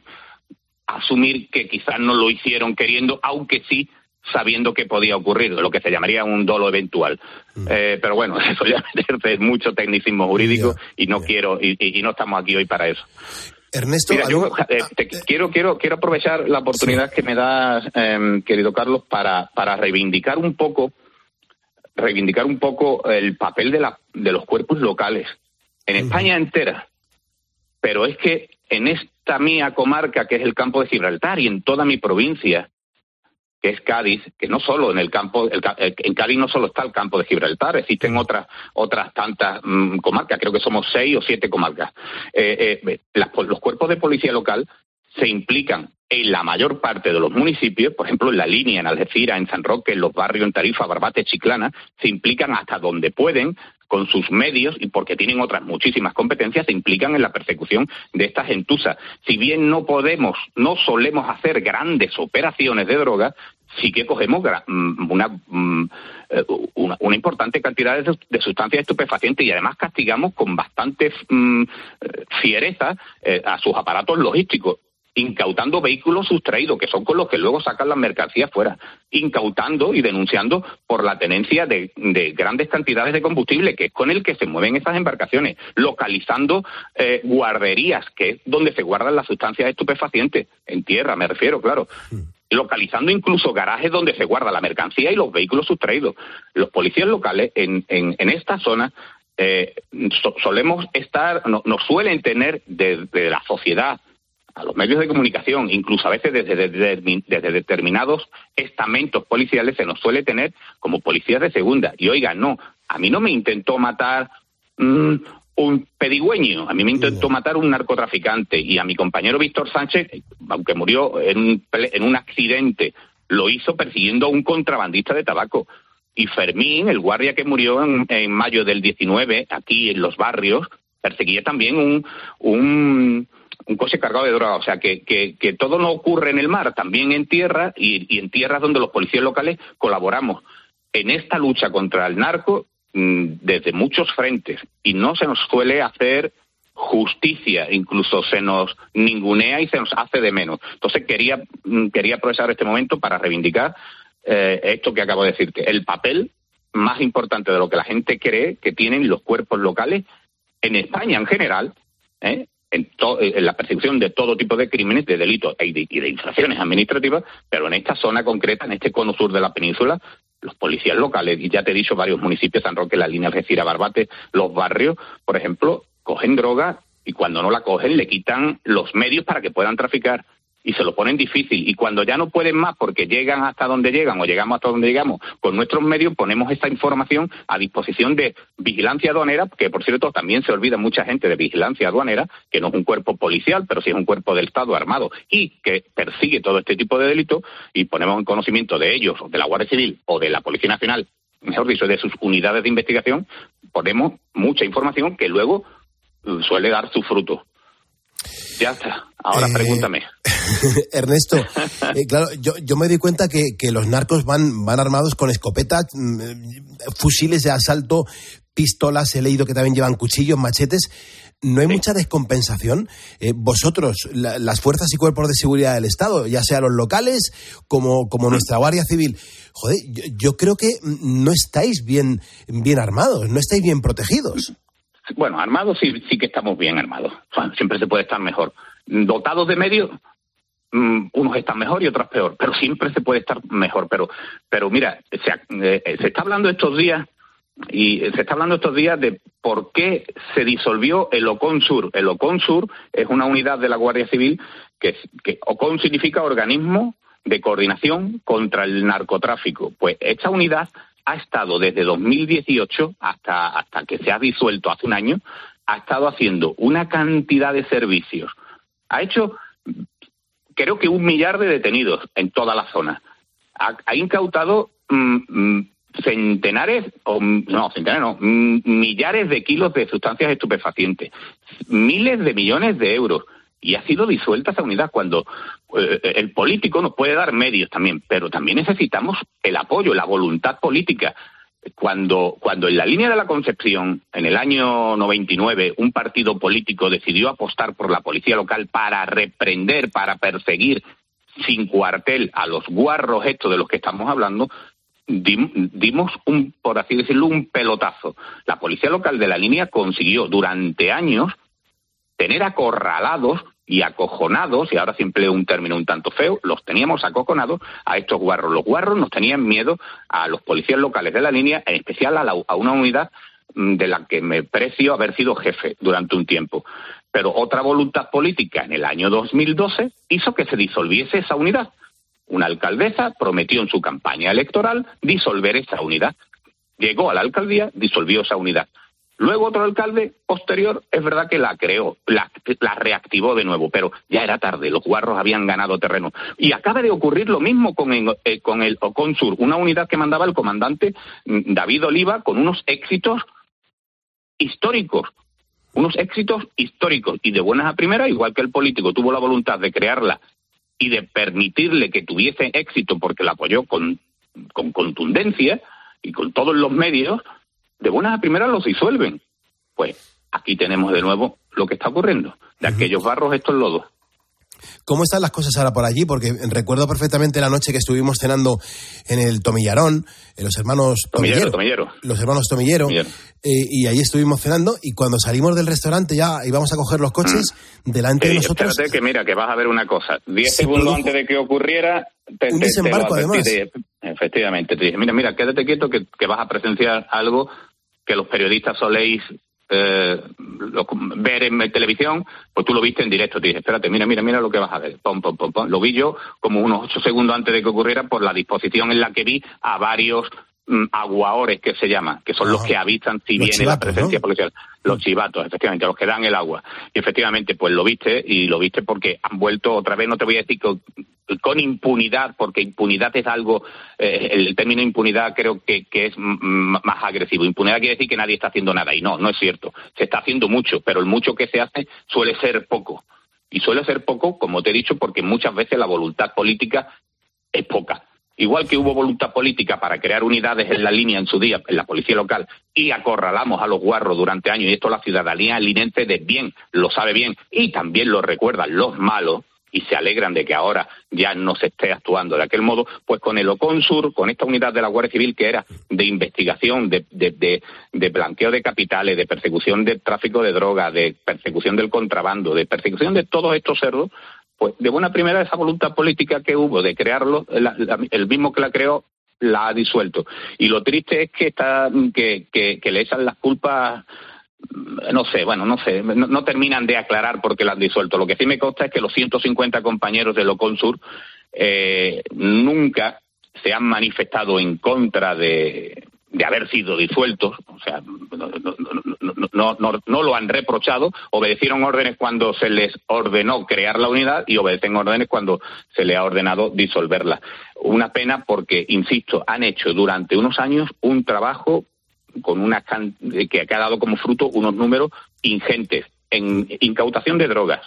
asumir que quizás no lo hicieron queriendo, aunque sí sabiendo que podía ocurrir, lo que se llamaría un dolo eventual. Eh, pero bueno, [LAUGHS] eso ya es mucho tecnicismo jurídico y no quiero y, no estamos aquí hoy para eso. Ernesto, Mira, a yo mí- eh, te quiero, quiero, quiero aprovechar la oportunidad que me das, em, querido Carlos, para, para reivindicar un poco, reivindicar un poco el papel de, la, de los cuerpos locales en España entera. Pero es que en esta mía comarca, que es el campo de Gibraltar, y en toda mi provincia, que es Cádiz, que no solo en el campo, el eh, en Cádiz no solo está el campo de Gibraltar, existen otras otras tantas mm, comarcas, creo que somos seis o siete comarcas. Eh, eh, las- los cuerpos de policía local se implican en la mayor parte de los municipios, por ejemplo en la línea, en Algeciras, en San Roque, en los barrios, en Tarifa, Barbate, Chiclana, se implican hasta donde pueden con sus medios y porque tienen otras muchísimas competencias, se implican en la persecución de estas gentusas. Si bien no podemos, no solemos hacer grandes operaciones de droga, sí que cogemos mm, una, mm, eh, una, una importante cantidad de sustancias estupefacientes y además castigamos con bastante mm, eh, fiereza eh, a sus aparatos logísticos incautando vehículos sustraídos, que son con los que luego sacan las mercancías fuera, incautando y denunciando por la tenencia de, de grandes cantidades de combustible, que es con el que se mueven esas embarcaciones, localizando eh, guarderías, que es donde se guardan las sustancias estupefacientes, en tierra me refiero, claro localizando incluso garajes donde se guarda la mercancía y los vehículos sustraídos. Los policías locales en, en, en esta zona eh, so- solemos estar, no- nos suelen tener desde la sociedad a los medios de comunicación, incluso a veces desde, desde- desde determinados estamentos policiales, se nos suele tener como policías de segunda. Y oiga, no, a mí no me intentó matar mm, un pedigüeño, a mí me intentó matar un narcotraficante y a mi compañero Víctor Sánchez, aunque murió en un, en un accidente, lo hizo persiguiendo a un contrabandista de tabaco. Y Fermín, el guardia que murió en, en mayo del 19, aquí en los barrios, perseguía también un, un, un coche cargado de droga. O sea, que, que, que todo no ocurre en el mar, también en tierra y, en tierras donde los policías locales colaboramos en esta lucha contra el narco mm, desde muchos frentes. Y no se nos suele hacer justicia, incluso se nos ningunea y se nos hace de menos. Entonces quería, mm, quería aprovechar este momento para reivindicar eh, esto que acabo de decirte, el papel más importante de lo que la gente cree que tienen los cuerpos locales en España en general, ¿eh? En, to- en la persecución de todo tipo de crímenes, de delitos y de, y de infracciones administrativas, pero en esta zona concreta, en este cono sur de la península, los policías locales, y ya te he dicho varios municipios, San Roque, la línea Algeciras, Barbate, los barrios, por ejemplo, cogen droga y cuando no la cogen le quitan los medios para que puedan traficar y se lo ponen difícil. Y cuando ya no pueden más porque llegan hasta donde llegan o llegamos hasta donde llegamos con nuestros medios, ponemos esta información a disposición de vigilancia aduanera, que por cierto también se olvida mucha gente de vigilancia aduanera, que no es un cuerpo policial, pero sí es un cuerpo del Estado armado y que persigue todo este tipo de delitos y ponemos en conocimiento de ellos, de la Guardia Civil o de la Policía Nacional, mejor dicho, de sus unidades de investigación, ponemos mucha información que luego eh, suele dar su fruto. Ya está. Ahora Eh, pregúntame. [LAUGHS] Ernesto, [LAUGHS] eh, claro, yo, yo me doy cuenta que, que los narcos van, van armados con escopetas, mm, eh, fusiles de asalto, pistolas, he leído que también llevan cuchillos, machetes. ¿No hay mucha descompensación? Eh, vosotros, la- las fuerzas y cuerpos de seguridad del Estado, ya sea los locales como, como nuestra Guardia Civil, joder, yo, yo creo que mm, no estáis bien, bien armados, no estáis bien protegidos. Bueno, armados sí, sí que estamos bien armados. Siempre se puede estar mejor. Dotados de medios, mm, unos están mejor y otros peor, pero siempre se puede estar mejor. Pero, pero mira, se, ha- eh, se está hablando estos días y se está hablando estos días de por qué se disolvió el OCONSUR. El OCONSUR es una unidad de la Guardia Civil que, que OCON significa Organismo de Coordinación contra el Narcotráfico. Pues esta unidad ha estado desde 2018 hasta, hasta que se ha disuelto hace un año, ha estado haciendo una cantidad de servicios. Ha hecho creo que un millar de detenidos en toda la zona. Ha, incautado mm, mm, centenares, o no, centenares no, mm, millares de kilos de sustancias estupefacientes, miles de millones de euros. Y ha sido disuelta esa unidad cuando eh, el político nos puede dar medios también, pero también necesitamos el apoyo, la voluntad política. Cuando, cuando en la línea de la Concepción, en el año 99, un partido político decidió apostar por la policía local para reprender, para perseguir sin cuartel a los guarros estos de los que estamos hablando, dim- dimos un, por así decirlo, un pelotazo. La policía local de la línea consiguió durante años tener acorralados y acojonados, y ahora se empleo un término un tanto feo, los teníamos acojonados a estos guarros. Los guarros nos tenían miedo a los policías locales de la línea, en especial a, la- a una unidad mm, de la que me precio haber sido jefe durante un tiempo. Pero otra voluntad política en el año 2012 hizo que se disolviese esa unidad. Una alcaldesa prometió en su campaña electoral disolver esa unidad. Llegó a la alcaldía, disolvió esa unidad. Luego otro alcalde posterior, es verdad que la creó, la, reactivó de nuevo, pero ya era tarde, los guarros habían ganado terreno. Y acaba de ocurrir lo mismo con, el- eh, con el Oconsur, una unidad que mandaba el comandante mm, David Oliva con unos éxitos históricos, unos éxitos históricos y de buenas a primeras, igual que el político tuvo la voluntad de crearla y de permitirle que tuviese éxito porque la apoyó con contundencia y con todos los medios, de buenas a primeras los disuelven. Pues aquí tenemos de nuevo lo que está ocurriendo. De aquellos barros estos lodos. ¿Cómo están las cosas ahora por allí? Porque recuerdo perfectamente la noche que estuvimos cenando en el Tomillarón, en los hermanos Tomillero, Tomillero. tomillero. Los hermanos Tomillero. eh, y ahí estuvimos cenando y cuando salimos del restaurante ya íbamos a coger los coches, delante Te de nosotros... espérate que mira, que vas a ver una cosa. Diez Se segundos antes de que ocurriera, te, un te- desembarco, además. te- efectivamente, te dije, mira, mira, quédate quieto que, que vas a presenciar algo que los periodistas soléis eh, ver en televisión, pues tú lo viste en directo, te dices, espérate, mira, mira, mira lo que vas a ver, pom, pom, pom, pom. Lo vi yo como unos ocho segundos antes de que ocurriera por la disposición en la que vi a varios mm, aguaores que se llaman, que son los que avisan si Los viene la presencia ¿no? policial. Los chivatos, efectivamente, los que dan el agua. Y efectivamente, pues lo viste y lo viste porque han vuelto otra vez, no te voy a decir con, con impunidad, porque impunidad es algo, eh, el término impunidad creo que, que es mm, mm, más agresivo. Impunidad quiere decir que nadie está haciendo nada y no, no es cierto. Se está haciendo mucho, pero el mucho que se hace suele ser poco. Y suele ser poco, como te he dicho, porque muchas veces la voluntad política es poca. Igual que hubo voluntad política para crear unidades en la línea en su día, en la policía local, y acorralamos a los guarros durante años, y esto la ciudadanía linense de bien, lo sabe bien, y también lo recuerdan los malos, y se alegran de que ahora ya no se esté actuando de aquel modo, pues con el Oconsur, con esta unidad de la Guardia Civil que era de investigación, de, de, de, de blanqueo de capitales, de persecución del tráfico de drogas, de persecución del contrabando, de persecución de todos estos cerdos, pues de buena primera esa voluntad política que hubo de crearlo, la- la- el mismo que la creó la ha disuelto. Y lo triste es que está que, que, le echan las culpas mm, no sé, bueno, no sé, no, no terminan de aclarar por qué la han disuelto. Lo que sí me consta es que los 150 compañeros de Loconsur eh, nunca se han manifestado en contra de, de haber sido disueltos, o sea, no, lo han reprochado, obedecieron órdenes cuando se les ordenó crear la unidad y obedecen órdenes cuando se les ha ordenado disolverla. Una pena porque, insisto, han hecho durante unos años un trabajo con una can- que ha dado como fruto unos números ingentes en incautación de drogas,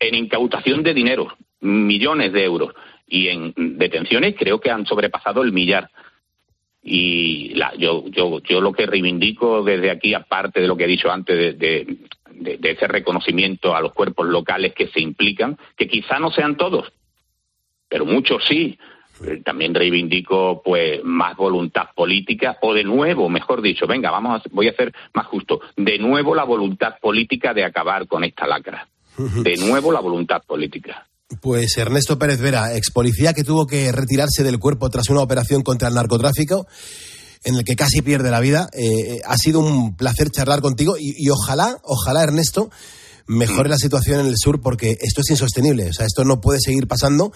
en incautación de dinero, millones de euros, y en detenciones creo que han sobrepasado el millar. Y la- yo, yo, yo lo que reivindico desde aquí, aparte de lo que he dicho antes, de, de- de- de ese reconocimiento a los cuerpos locales que se implican, que quizá no sean todos, pero muchos sí. Eh, También reivindico pues más voluntad política o de nuevo, mejor dicho, venga, vamos a, voy a ser más justo, de nuevo la voluntad política de acabar con esta lacra. [LAUGHS] De nuevo la voluntad política. Pues Ernesto Pérez Vera, ex policía que tuvo que retirarse del cuerpo tras una operación contra el narcotráfico, en el que casi pierde la vida. Eh, ha sido un placer charlar contigo y, y ojalá, ojalá Ernesto, mejore la situación en el sur porque esto es insostenible. O sea, esto no puede seguir pasando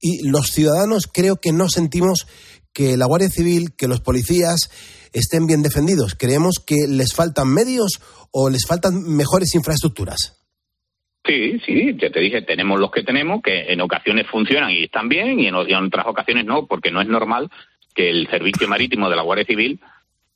y los ciudadanos creo que no sentimos que la Guardia Civil, que los policías estén bien defendidos. Creemos que les faltan medios o les faltan mejores infraestructuras. Sí, sí, ya te dije, tenemos los que tenemos, que en ocasiones funcionan y están bien, y en, otras ocasiones no, porque no es normal que el servicio marítimo de la Guardia Civil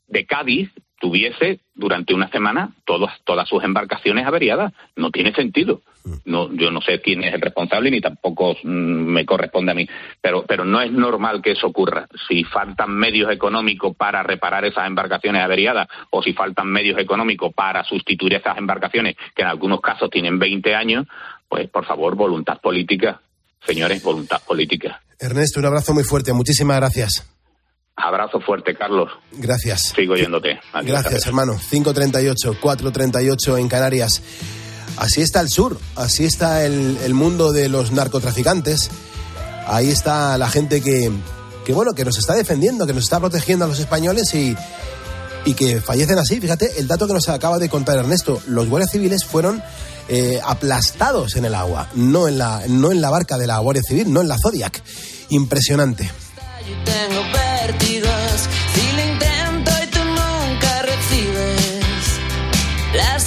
de Cádiz tuviese durante una semana todas, todas sus embarcaciones averiadas. No tiene sentido. No, yo no sé quién es el responsable ni tampoco mm, me corresponde a mí, pero, pero no es normal que eso ocurra. Si faltan medios económicos para reparar esas embarcaciones averiadas o si faltan medios económicos para sustituir esas embarcaciones que en algunos casos tienen 20 años, pues por favor, voluntad política. Señores, voluntad política. Ernesto, un abrazo muy fuerte. Muchísimas gracias. Abrazo fuerte, Carlos. Gracias. Sigo yéndote. Adiós, Gracias, hermano. 5.38, 4.38 en Canarias. Así está el sur, así está el, el mundo de los narcotraficantes. Ahí está la gente que, que, bueno, que nos está defendiendo, que nos está protegiendo a los españoles y, y que fallecen así. Fíjate, el dato que nos acaba de contar Ernesto, los guardias civiles fueron eh, aplastados en el agua, no en, la, no en la barca de la Guardia Civil, no en la Zodiac. Impresionante. Tengo vértigos. Si lo intento y tú nunca recibes la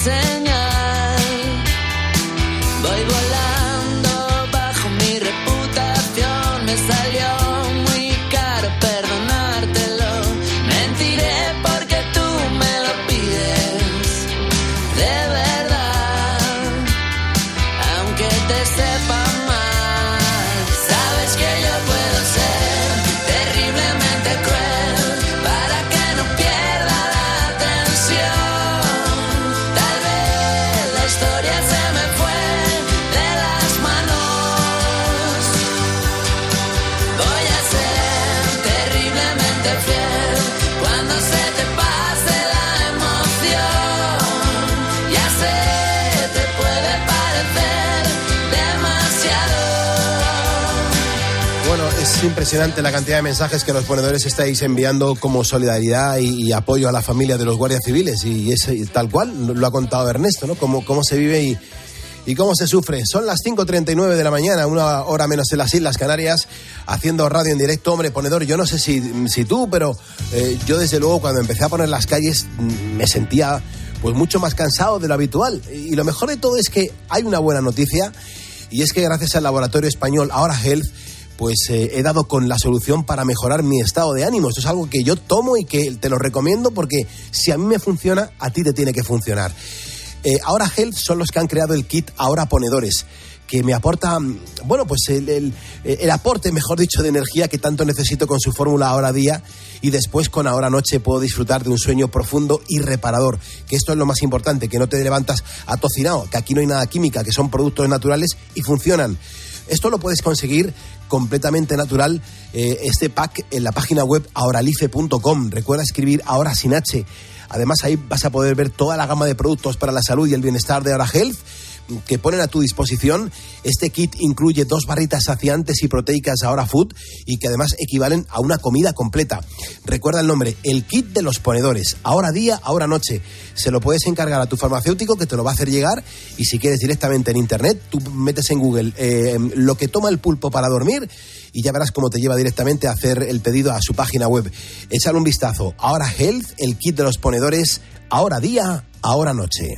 Es impresionante la cantidad de mensajes que los ponedores estáis enviando como solidaridad y, apoyo a la familia de los guardias civiles. Y es tal cual, lo ha contado Ernesto, ¿no? Cómo, cómo se vive y, y cómo se sufre. Son las 5.39 de la mañana, una hora menos en las Islas Canarias, haciendo radio en directo. Hombre, ponedor, yo no sé si, si tú, pero eh, yo desde luego cuando empecé a poner las calles mm, me sentía pues mucho más cansado de lo habitual. Y lo mejor de todo es que hay una buena noticia y es que gracias al laboratorio español Ahora Health pues eh, he dado con la solución para mejorar mi estado de ánimo. Esto es algo que yo tomo y que te lo recomiendo porque si a mí me funciona, a ti te tiene que funcionar. Eh, Ahora Health son los que han creado el kit Ahora Ponedores que me aporta, mm, bueno, pues el, el- el aporte, mejor dicho, de energía que tanto necesito con su fórmula Ahora Día y después con Ahora Noche puedo disfrutar de un sueño profundo y reparador, que esto es lo más importante, que no te levantas atocinado, que aquí no hay nada química, que son productos naturales y funcionan. Esto lo puedes conseguir completamente natural, eh, este pack en la página web ahoralife.com. Recuerda escribir ahora sin H. Además ahí vas a poder ver toda la gama de productos para la salud y el bienestar de Ahora Health que ponen a tu disposición. Este kit incluye dos barritas saciantes y proteicas Ahora Food y que además equivalen a una comida completa. Recuerda el nombre, el kit de los ponedores. Ahora día, ahora noche. Se lo puedes encargar a tu farmacéutico que te lo va a hacer llegar y si quieres directamente en internet, tú metes en Google eh, lo que toma el pulpo para dormir y ya verás cómo te lleva directamente a hacer el pedido a su página web. Échale un vistazo. Ahora Health, el kit de los ponedores. Ahora día, ahora noche.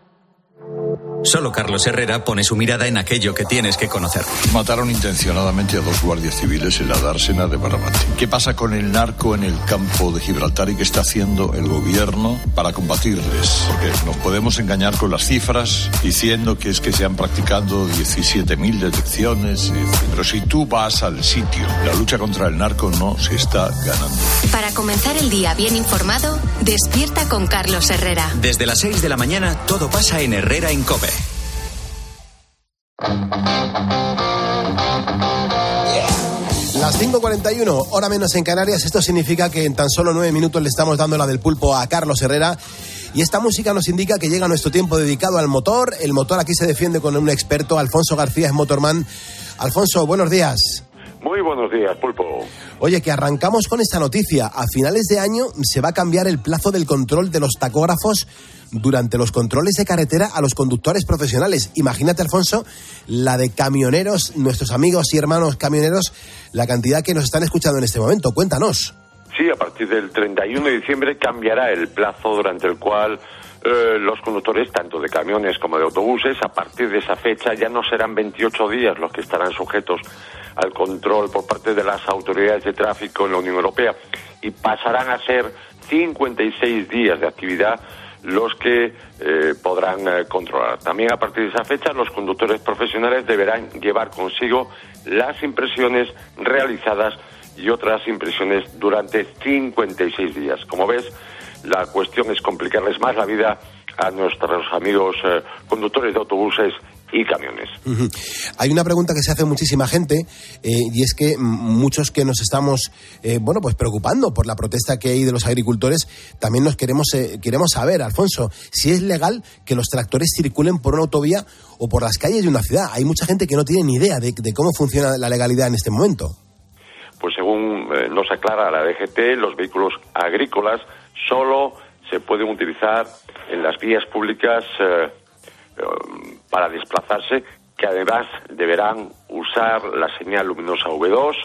Solo Carlos Herrera pone su mirada en aquello que tienes que conocer. Mataron intencionadamente a dos guardias civiles en la dársena de Barbate. ¿Qué pasa con el narco en el campo de Gibraltar y qué está haciendo el gobierno para combatirles? Porque nos podemos engañar con las cifras diciendo que es que se han practicado 17.000 detecciones, pero si tú vas al sitio, la lucha contra el narco no se está ganando. Para comenzar el día bien informado, despierta con Carlos Herrera. Desde las 6 de la mañana todo pasa en Herrera en Cope. Las 5.41, hora menos en Canarias. Esto significa que en tan solo nueve minutos le estamos dando la del pulpo a Carlos Herrera. Y esta música nos indica que llega nuestro tiempo dedicado al motor. El motor aquí se defiende con un experto, Alfonso García, es motorman. Alfonso, buenos días. Muy buenos días, Pulpo. Oye, que arrancamos con esta noticia. A finales de año se va a cambiar el plazo del control de los tacógrafos durante los controles de carretera a los conductores profesionales. Imagínate, Alfonso, la de camioneros, nuestros amigos y hermanos camioneros, la cantidad que nos están escuchando en este momento. Cuéntanos. Sí, a partir del 31 de diciembre cambiará el plazo durante el cual eh, los conductores, tanto de camiones como de autobuses, a partir de esa fecha ya no serán 28 días los que estarán sujetos al control por parte de las autoridades de tráfico en la Unión Europea y pasarán a ser 56 días de actividad los que eh, podrán eh, controlar. También a partir de esa fecha los conductores profesionales deberán llevar consigo las impresiones realizadas y otras impresiones durante 56 días. Como ves, la cuestión es complicarles más la vida a nuestros amigos eh, conductores de autobuses y camiones. Hay una pregunta que se hace muchísima gente eh, y es que muchos que nos estamos eh, bueno pues preocupando por la protesta que hay de los agricultores también nos queremos eh, queremos saber Alfonso si es legal que los tractores circulen por una autovía o por las calles de una ciudad. Hay mucha gente que no tiene ni idea de, de cómo funciona la legalidad en este momento. Pues según eh, nos aclara la DGT, los vehículos agrícolas solo se pueden utilizar en las vías públicas para desplazarse, que además deberán usar la señal luminosa V2,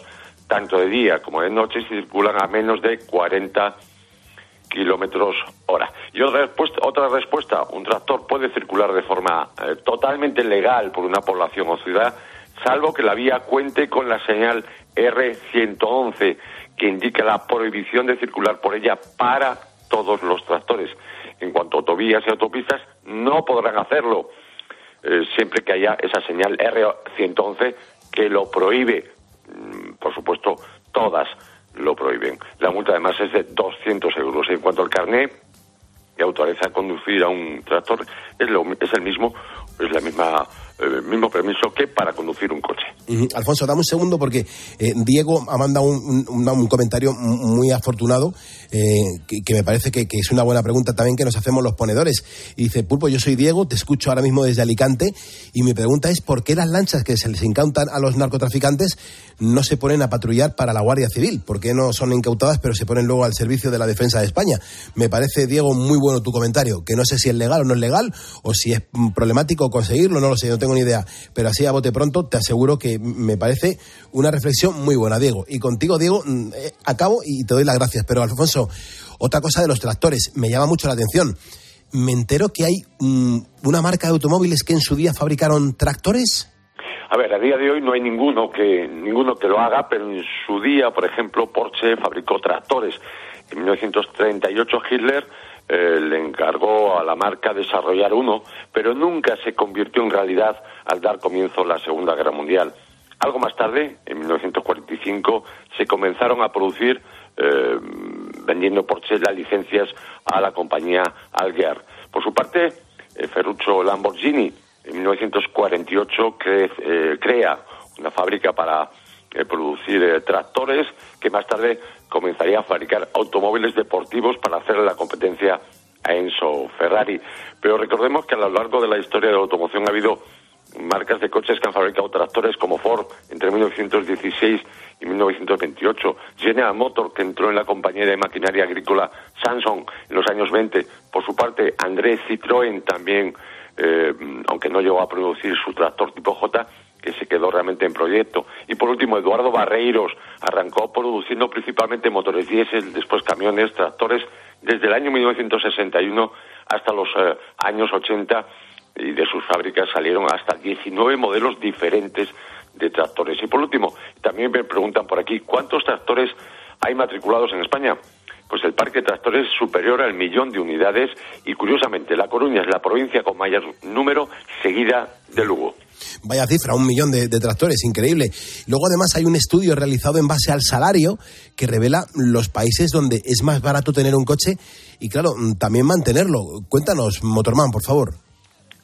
tanto de día como de noche, si circulan a menos de 40 kilómetros hora. Y otra respuesta, otra respuesta, un tractor puede circular de forma eh, totalmente legal por una población o ciudad, salvo que la vía cuente con la señal R111, que indica la prohibición de circular por ella para todos los tractores. En cuanto a autovías y autopistas, no podrán hacerlo, eh, siempre que haya esa señal R111 que lo prohíbe. Mm, Por supuesto, todas lo prohíben. La multa además es de 200 euros. En cuanto al carné de autoriza a conducir a un tractor, es, lo- es el mismo, es la misma eh, mismo permiso que para conducir un coche. Alfonso, dame un segundo porque eh, Diego ha mandado un, un- comentario muy afortunado eh, que, me parece que, que es una buena pregunta también que nos hacemos los ponedores. Y dice, Pulpo, yo soy Diego, te escucho ahora mismo desde Alicante y mi pregunta es ¿por qué las lanchas que se les incautan a los narcotraficantes no se ponen a patrullar para la Guardia Civil? ¿Por qué no son incautadas pero se ponen luego al servicio de la Defensa de España? Me parece, Diego, muy bueno tu comentario, que no sé si es legal o no es legal o si es mm, problemático conseguirlo, no lo sé, no tengo ni idea. Pero así a bote pronto te aseguro que me parece una reflexión muy buena, Diego. Y contigo, Diego, mm, eh, acabo y te doy las gracias. Pero, Alfonso, otra cosa de los tractores, me llama mucho la atención. Me entero que hay mm, una marca de automóviles que en su día fabricaron tractores. A ver, a día de hoy no hay ninguno que ninguno que lo haga, pero en su día, por ejemplo, Porsche fabricó tractores. En 1938 Hitler eh, le encargó a la marca desarrollar uno, pero nunca se convirtió en realidad al dar comienzo la Segunda Guerra Mundial. Algo más tarde, en 1945, se comenzaron a producir eh, vendiendo Porsche las licencias a la compañía Algear. Por su parte, eh, Ferruccio Lamborghini en 1948 cre- eh, crea una fábrica para eh, producir tractores que más tarde comenzaría a fabricar automóviles deportivos para hacer la competencia a Enzo Ferrari. Pero recordemos que a lo largo de la historia de la automoción ha habido marcas de coches que han fabricado tractores como Ford entre 1916 y 1928, General Motors que entró en la compañía de maquinaria agrícola Samsung en los años 20, por su parte Andrés Citroën también, eh, aunque no llegó a producir su tractor tipo J, que se quedó realmente en proyecto. Y por último, Eduardo Barreiros arrancó produciendo principalmente motores diésel, después camiones, tractores, desde el año 1961 hasta los eh, años 80 y de sus fábricas salieron hasta 19 modelos diferentes de tractores. Y por último, también me preguntan por aquí, ¿cuántos tractores hay matriculados en España? Pues el parque de tractores es superior al millón de unidades y curiosamente La Coruña es la provincia con mayor número seguida de Lugo. Vaya cifra, un millón de, tractores, increíble. Luego además hay un estudio realizado en base al salario que revela los países donde es más barato tener un coche y claro, mm, también mantenerlo. Cuéntanos, Motorman, por favor.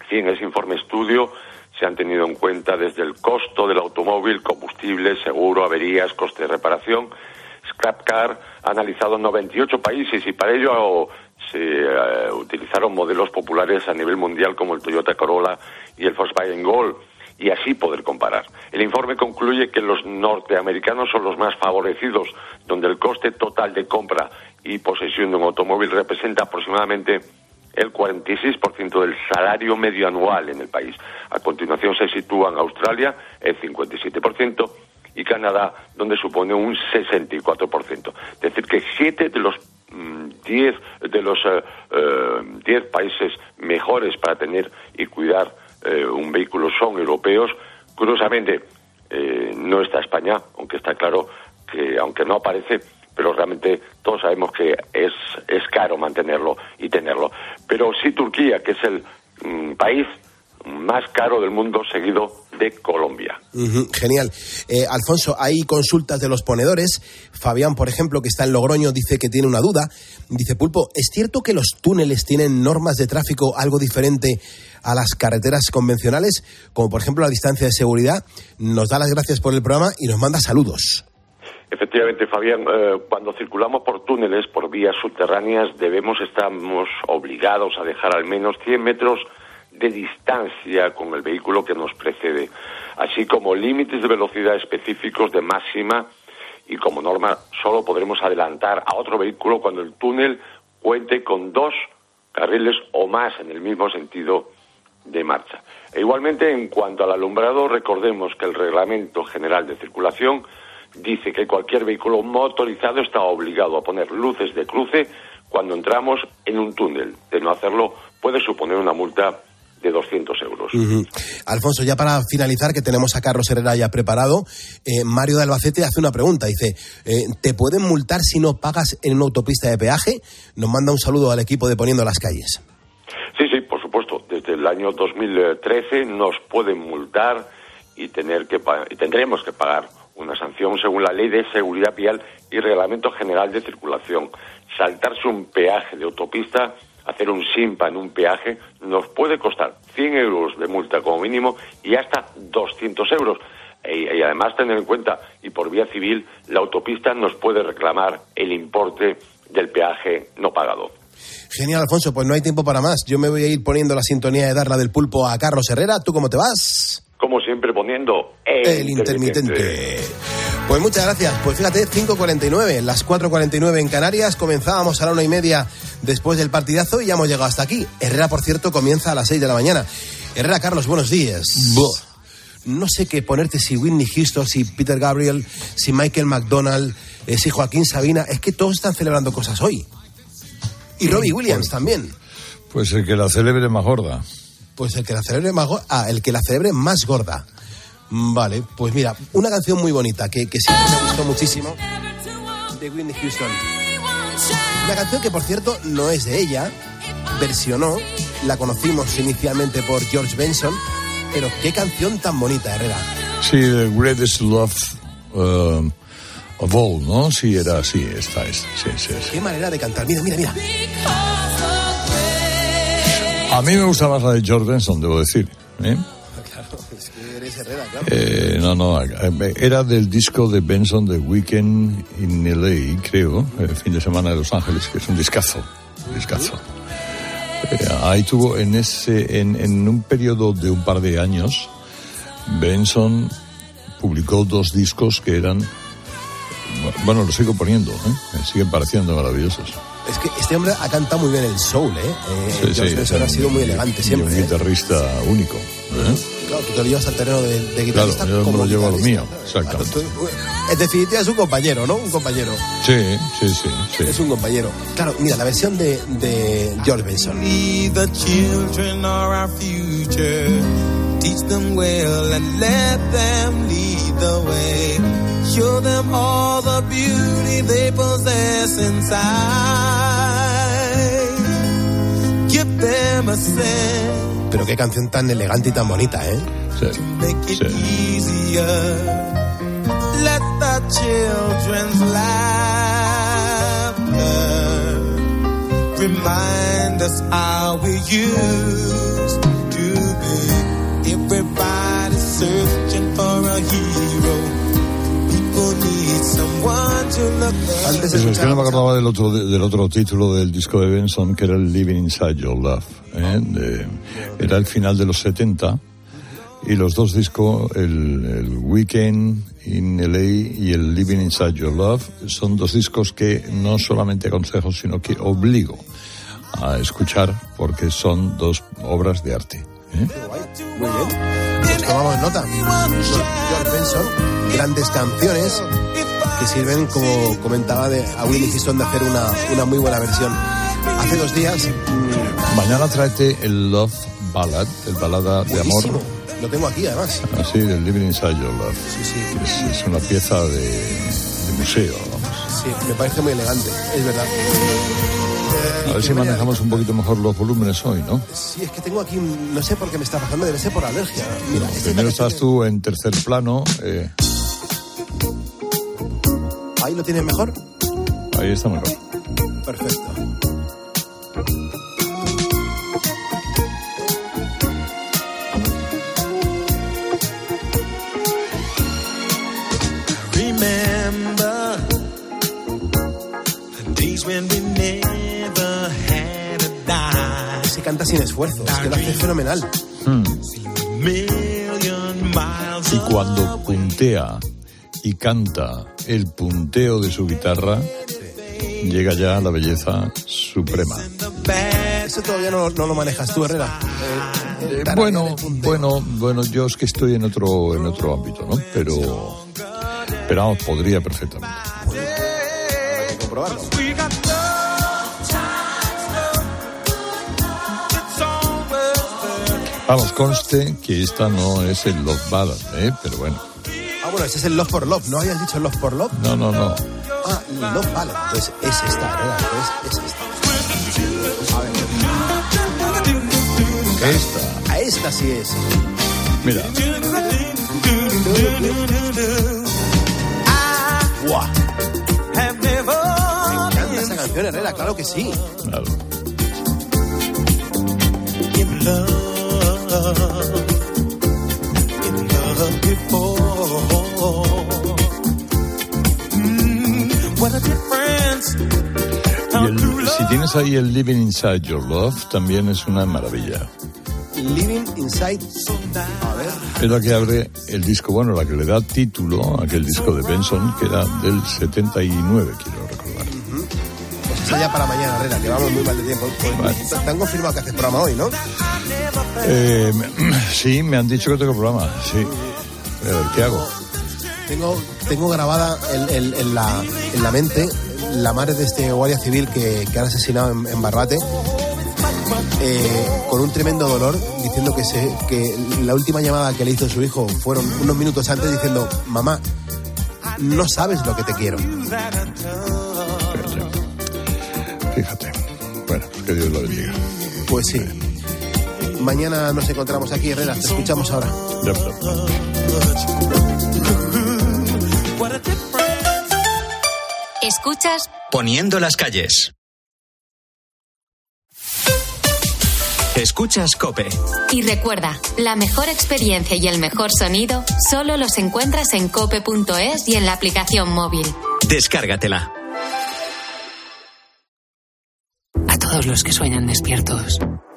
Sí, en ese informe estudio se han tenido en cuenta desde el costo del automóvil, combustible, seguro, averías, coste de reparación. Scrapcar ha analizado 98 países y para ello se eh, utilizaron modelos populares a nivel mundial como el Toyota Corolla y el Volkswagen Gol y así poder comparar. El informe concluye que los norteamericanos son los más favorecidos, donde el coste total de compra y posesión de un automóvil representa aproximadamente el 46% del salario medio anual en el país. A continuación se sitúan Australia, el 57%, y Canadá, donde supone un 64%. Es decir, que siete de los mm, diez de los eh, eh, diez países mejores para tener y cuidar eh, un vehículo son europeos. Curiosamente, eh, no está España, aunque está claro que, aunque no aparece, pero realmente todos sabemos que es, es caro mantenerlo y tenerlo. Pero sí Turquía, que es el mm, país más caro del mundo, seguido de Colombia. Genial. Eh, Alfonso, hay consultas de los ponedores. Fabián, por ejemplo, que está en Logroño, dice que tiene una duda. Dice, Pulpo, ¿es cierto que los túneles tienen normas de tráfico algo diferente a las carreteras convencionales? Como por ejemplo la distancia de seguridad. Nos da las gracias por el programa y nos manda saludos. Efectivamente, Fabián, eh, cuando circulamos por túneles, por vías subterráneas, debemos, estamos obligados a dejar al menos 100 metros de distancia con el vehículo que nos precede, así como límites de velocidad específicos de máxima y como norma solo podremos adelantar a otro vehículo cuando el túnel cuente con dos carriles o más en el mismo sentido de marcha. E igualmente, en cuanto al alumbrado, recordemos que el Reglamento General de Circulación dice que cualquier vehículo motorizado está obligado a poner luces de cruce cuando entramos en un túnel. De no hacerlo puede suponer una multa de 200 euros. Alfonso, ya para finalizar, que tenemos a Carlos Herrera ya preparado, eh, Mario de Albacete hace una pregunta. Dice, eh, ¿te pueden multar si no pagas en una autopista de peaje? Nos manda un saludo al equipo de Poniendo las Calles. Sí, sí, por supuesto. Desde el año 2013 nos pueden multar y, tener que y tendremos que pagar una sanción según la Ley de Seguridad Vial y Reglamento General de Circulación. Saltarse un peaje de autopista hacer un simpa en un peaje nos puede costar 100 euros de multa como mínimo y hasta 200 euros. Y, y además tener en cuenta, y por vía civil, la autopista nos puede reclamar el importe del peaje no pagado. Genial, Alfonso, pues no hay tiempo para más. Yo me voy a ir poniendo la sintonía de darla del pulpo a Carlos Herrera. ¿Tú cómo te vas? Como siempre, poniendo el, El intermitente. Pues muchas gracias. Pues fíjate, 5.49, las 4.49 en Canarias. Comenzábamos a la una y media después del partidazo y ya hemos llegado hasta aquí. Herrera, por cierto, comienza a las 6 de la mañana. Herrera, Carlos, buenos días. No sé qué ponerte si Whitney Houston, si Peter Gabriel, si Michael McDonald, eh, si Joaquín Sabina. Es que todos están celebrando cosas hoy. Y Robbie Williams también. Pues el que la celebre más gorda. Pues el que la celebre más gorda. Ah, el que la celebre más gorda. Vale, pues mira, una canción muy bonita que, que siempre me gustó muchísimo de Whitney Houston. Una canción que, por cierto, no es de ella, versionó, la conocimos inicialmente por George Benson, pero qué canción tan bonita, Herrera. Sí, The Greatest Love um, of All, ¿no? Sí, era así, esta es. Sí, sí, sí. Qué manera de cantar. Mira, mira, mira. A mí me gusta más la de George Benson, debo decir. ¿eh? Eh, no, no, eh, era del disco de Benson de Weekend in LA, creo, el fin de semana de Los Ángeles, que es un discazo, discazo. Eh, ahí tuvo en ese, en, en un periodo de un par de años, Benson publicó dos discos que eran, bueno, los sigo poniendo, ¿eh? me siguen pareciendo maravillosos. Que este hombre ha cantado muy bien el soul, ¿eh? Eh, Sí, George sí, Benson sí. ha sido muy elegante Y siempre. un ¿eh? guitarrista único. ¿eh? Claro, tú te lo llevas al terreno de, de Claro, guitarrista. yo me como lo llevo a lo guitarrista. mío, exactamente. En definitiva es un compañero, ¿no? Un compañero. Sí, sí, sí, sí. Es un compañero. Claro, mira, la versión de, de George Benson. The children are our future. Teach them well and let them lead the way. Show them all the beauty they possess inside. Give them a sense Pero qué canción tan elegante y tan bonita, ¿eh? to make it easier. Let the children's laughter remind us how we used to be. Everybody's searching for a hero. Eso es que no me acordaba del otro, del otro título del disco de Benson, que era el Living Inside Your Love. ¿eh? De- era el final de los 70. Y los dos discos, el, el Weekend in LA y el Living Inside Your Love, son dos discos que no solamente aconsejo, sino que obligo a escuchar porque son dos obras de arte. ¿eh? Muy bien. Pues tomamos nota. George Benson, grandes canciones que sirven, como comentaba de, a Willie Houston, de hacer una, una muy buena versión. Hace dos días, mm, Mañana tráete el Love Ballad, el balada de amor. buenísimo. Lo tengo aquí, además. Así, del Living Inside Your Love. Es, es una pieza de, de museo, vamos. Sí, me parece muy elegante, es verdad. A ver si manejamos un poquito mejor los volúmenes hoy, ¿no? Sí, es que tengo aquí, no sé por qué me está pasando, debe ser por alergia. Mira, esta es la Primero estás tú en tercer plano. eh, Ahí lo tienes mejor. ahí está mejor. Perfecto. Sin esfuerzo, es que lo hace fenomenal. Miles Y cuando puntea y canta el punteo de su guitarra, llega ya la belleza suprema. Eso todavía no, no lo manejas tú, Herrera. Eh, tararear Bueno, bueno, bueno, yo es que estoy en otro, en otro ámbito, ¿no? Pero, pero vamos, podría perfectamente. Hay que comprobarlo. Vamos, conste que esta no es el Love Ballad, ¿eh? Pero bueno, Ah, bueno, ese es el Love for Love. ¿No habías dicho Love for Love? no, no, no. Ah, Love Ballad. Pues es esta, Herrera. Pues es esta. Esta, A esta sí es. mira, ¡Guau! Me encanta esa canción, Herrera, claro que sí. claro. In love, in love before. Mm, what a difference. Y el- si tienes ahí el Living Inside Your Love, también es una maravilla. Living Inside. A ver. Es la que abre el disco, bueno, la que le da título a aquel disco de Benson, que era del 79, quiero recordar. Pues está ya para mañana, Herrera, que vamos muy mal de tiempo. Pues, Te han confirmado que haces programa hoy, ¿no? Eh, [CLEARS THROAT] sí, me han dicho que tengo programa, sí. ¿qué hago? Tengo, tengo grabada en, en- en la, en la mente la madre de este guardia civil que, que han asesinado en, en Barbate, eh, con un tremendo dolor, diciendo que, se, que la última llamada que le hizo su hijo fueron unos minutos antes diciendo, mamá, no sabes lo que te quiero. Fíjate. Bueno, pues que Dios lo bendiga. Pues sí. Mañana nos encontramos aquí, Herrera, te escuchamos ahora. Escuchas Poniendo las calles. Escuchas Cope. y recuerda, la mejor experiencia y el mejor sonido solo los encuentras en cope.es y en la aplicación móvil. Descárgatela. A todos los que sueñan despiertos,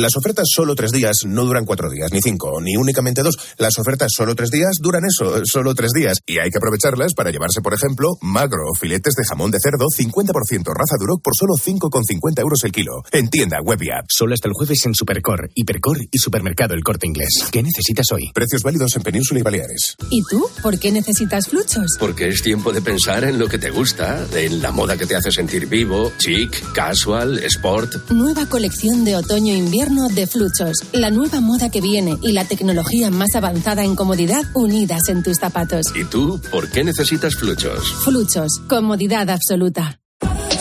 Las ofertas solo tres días no duran cuatro días, ni cinco, ni únicamente dos. Las ofertas solo tres días duran eso, solo tres días. Y hay que aprovecharlas para llevarse, por ejemplo, magro, filetes de jamón de cerdo, 50% raza Duroc por solo 5,50 euros el kilo. En tienda, web y app. Solo hasta el jueves en Supercor, Hipercor y Supermercado El Corte Inglés. ¿Qué necesitas hoy? Precios válidos en Península y Baleares. ¿Y tú? ¿Por qué necesitas fluchos? Porque es tiempo de pensar en lo que te gusta, en la moda que te hace sentir vivo, chic, casual, sport. Nueva colección de otoño-invierno de Fluchos. La nueva moda que viene y la tecnología más avanzada en comodidad unidas en tus zapatos. ¿Y tú por qué necesitas fluchos? Fluchos. Comodidad absoluta.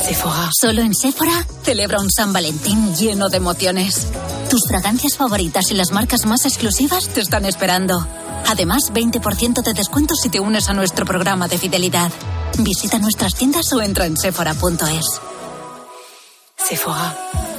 Sephora. Solo en Sephora celebra un San Valentín lleno de emociones. Tus fragancias favoritas y las marcas más exclusivas te están esperando. Además, 20% de descuento si te unes a nuestro programa de fidelidad. Visita nuestras tiendas o entra en sephora.es. Sephora.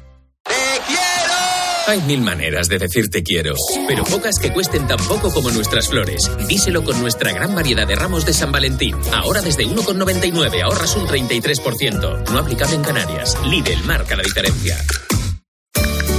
Hay mil maneras de decir te quiero, pero pocas que cuesten tan poco como nuestras flores. Díselo con nuestra gran variedad de ramos de San Valentín. Ahora desde 1,99 ahorras un 33%. No aplicable en Canarias. Lidl marca la diferencia.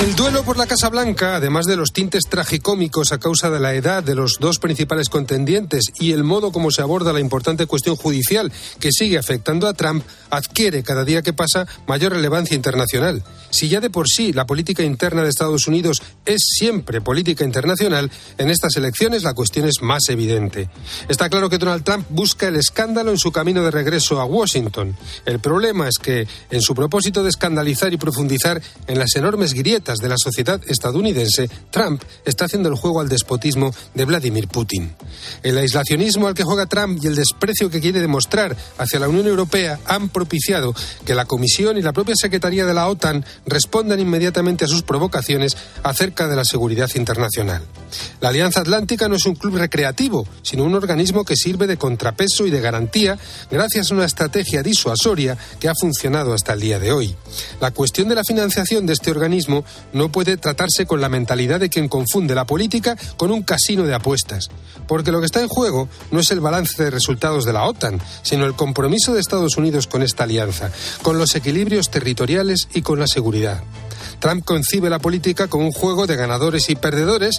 El duelo por la Casa Blanca, además de los tintes tragicómicos a causa de la edad de los dos principales contendientes y el modo como se aborda la importante cuestión judicial que sigue afectando a Trump, adquiere cada día que pasa mayor relevancia internacional. Si ya de por sí la política interna de Estados Unidos es siempre política internacional, en estas elecciones la cuestión es más evidente. Está claro que Donald Trump busca el escándalo en su camino de regreso a Washington. El problema es que, en su propósito de escandalizar y profundizar en las enormes grietas grietas de la sociedad estadounidense, Trump está haciendo el juego al despotismo de Vladimir Putin. El aislacionismo al que juega Trump y el desprecio que quiere demostrar hacia la Unión Europea han propiciado que la Comisión y la propia Secretaría de la OTAN respondan inmediatamente a sus provocaciones acerca de la seguridad internacional. La Alianza Atlántica no es un club recreativo, sino un organismo que sirve de contrapeso y de garantía gracias a una estrategia disuasoria que ha funcionado hasta el día de hoy. La cuestión de la financiación de este organismo no puede tratarse con la mentalidad de quien confunde la política con un casino de apuestas, porque lo que está en juego no es el balance de resultados de la OTAN, sino el compromiso de Estados Unidos con esta alianza, con los equilibrios territoriales y con la seguridad. Trump concibe la política como un juego de ganadores y perdedores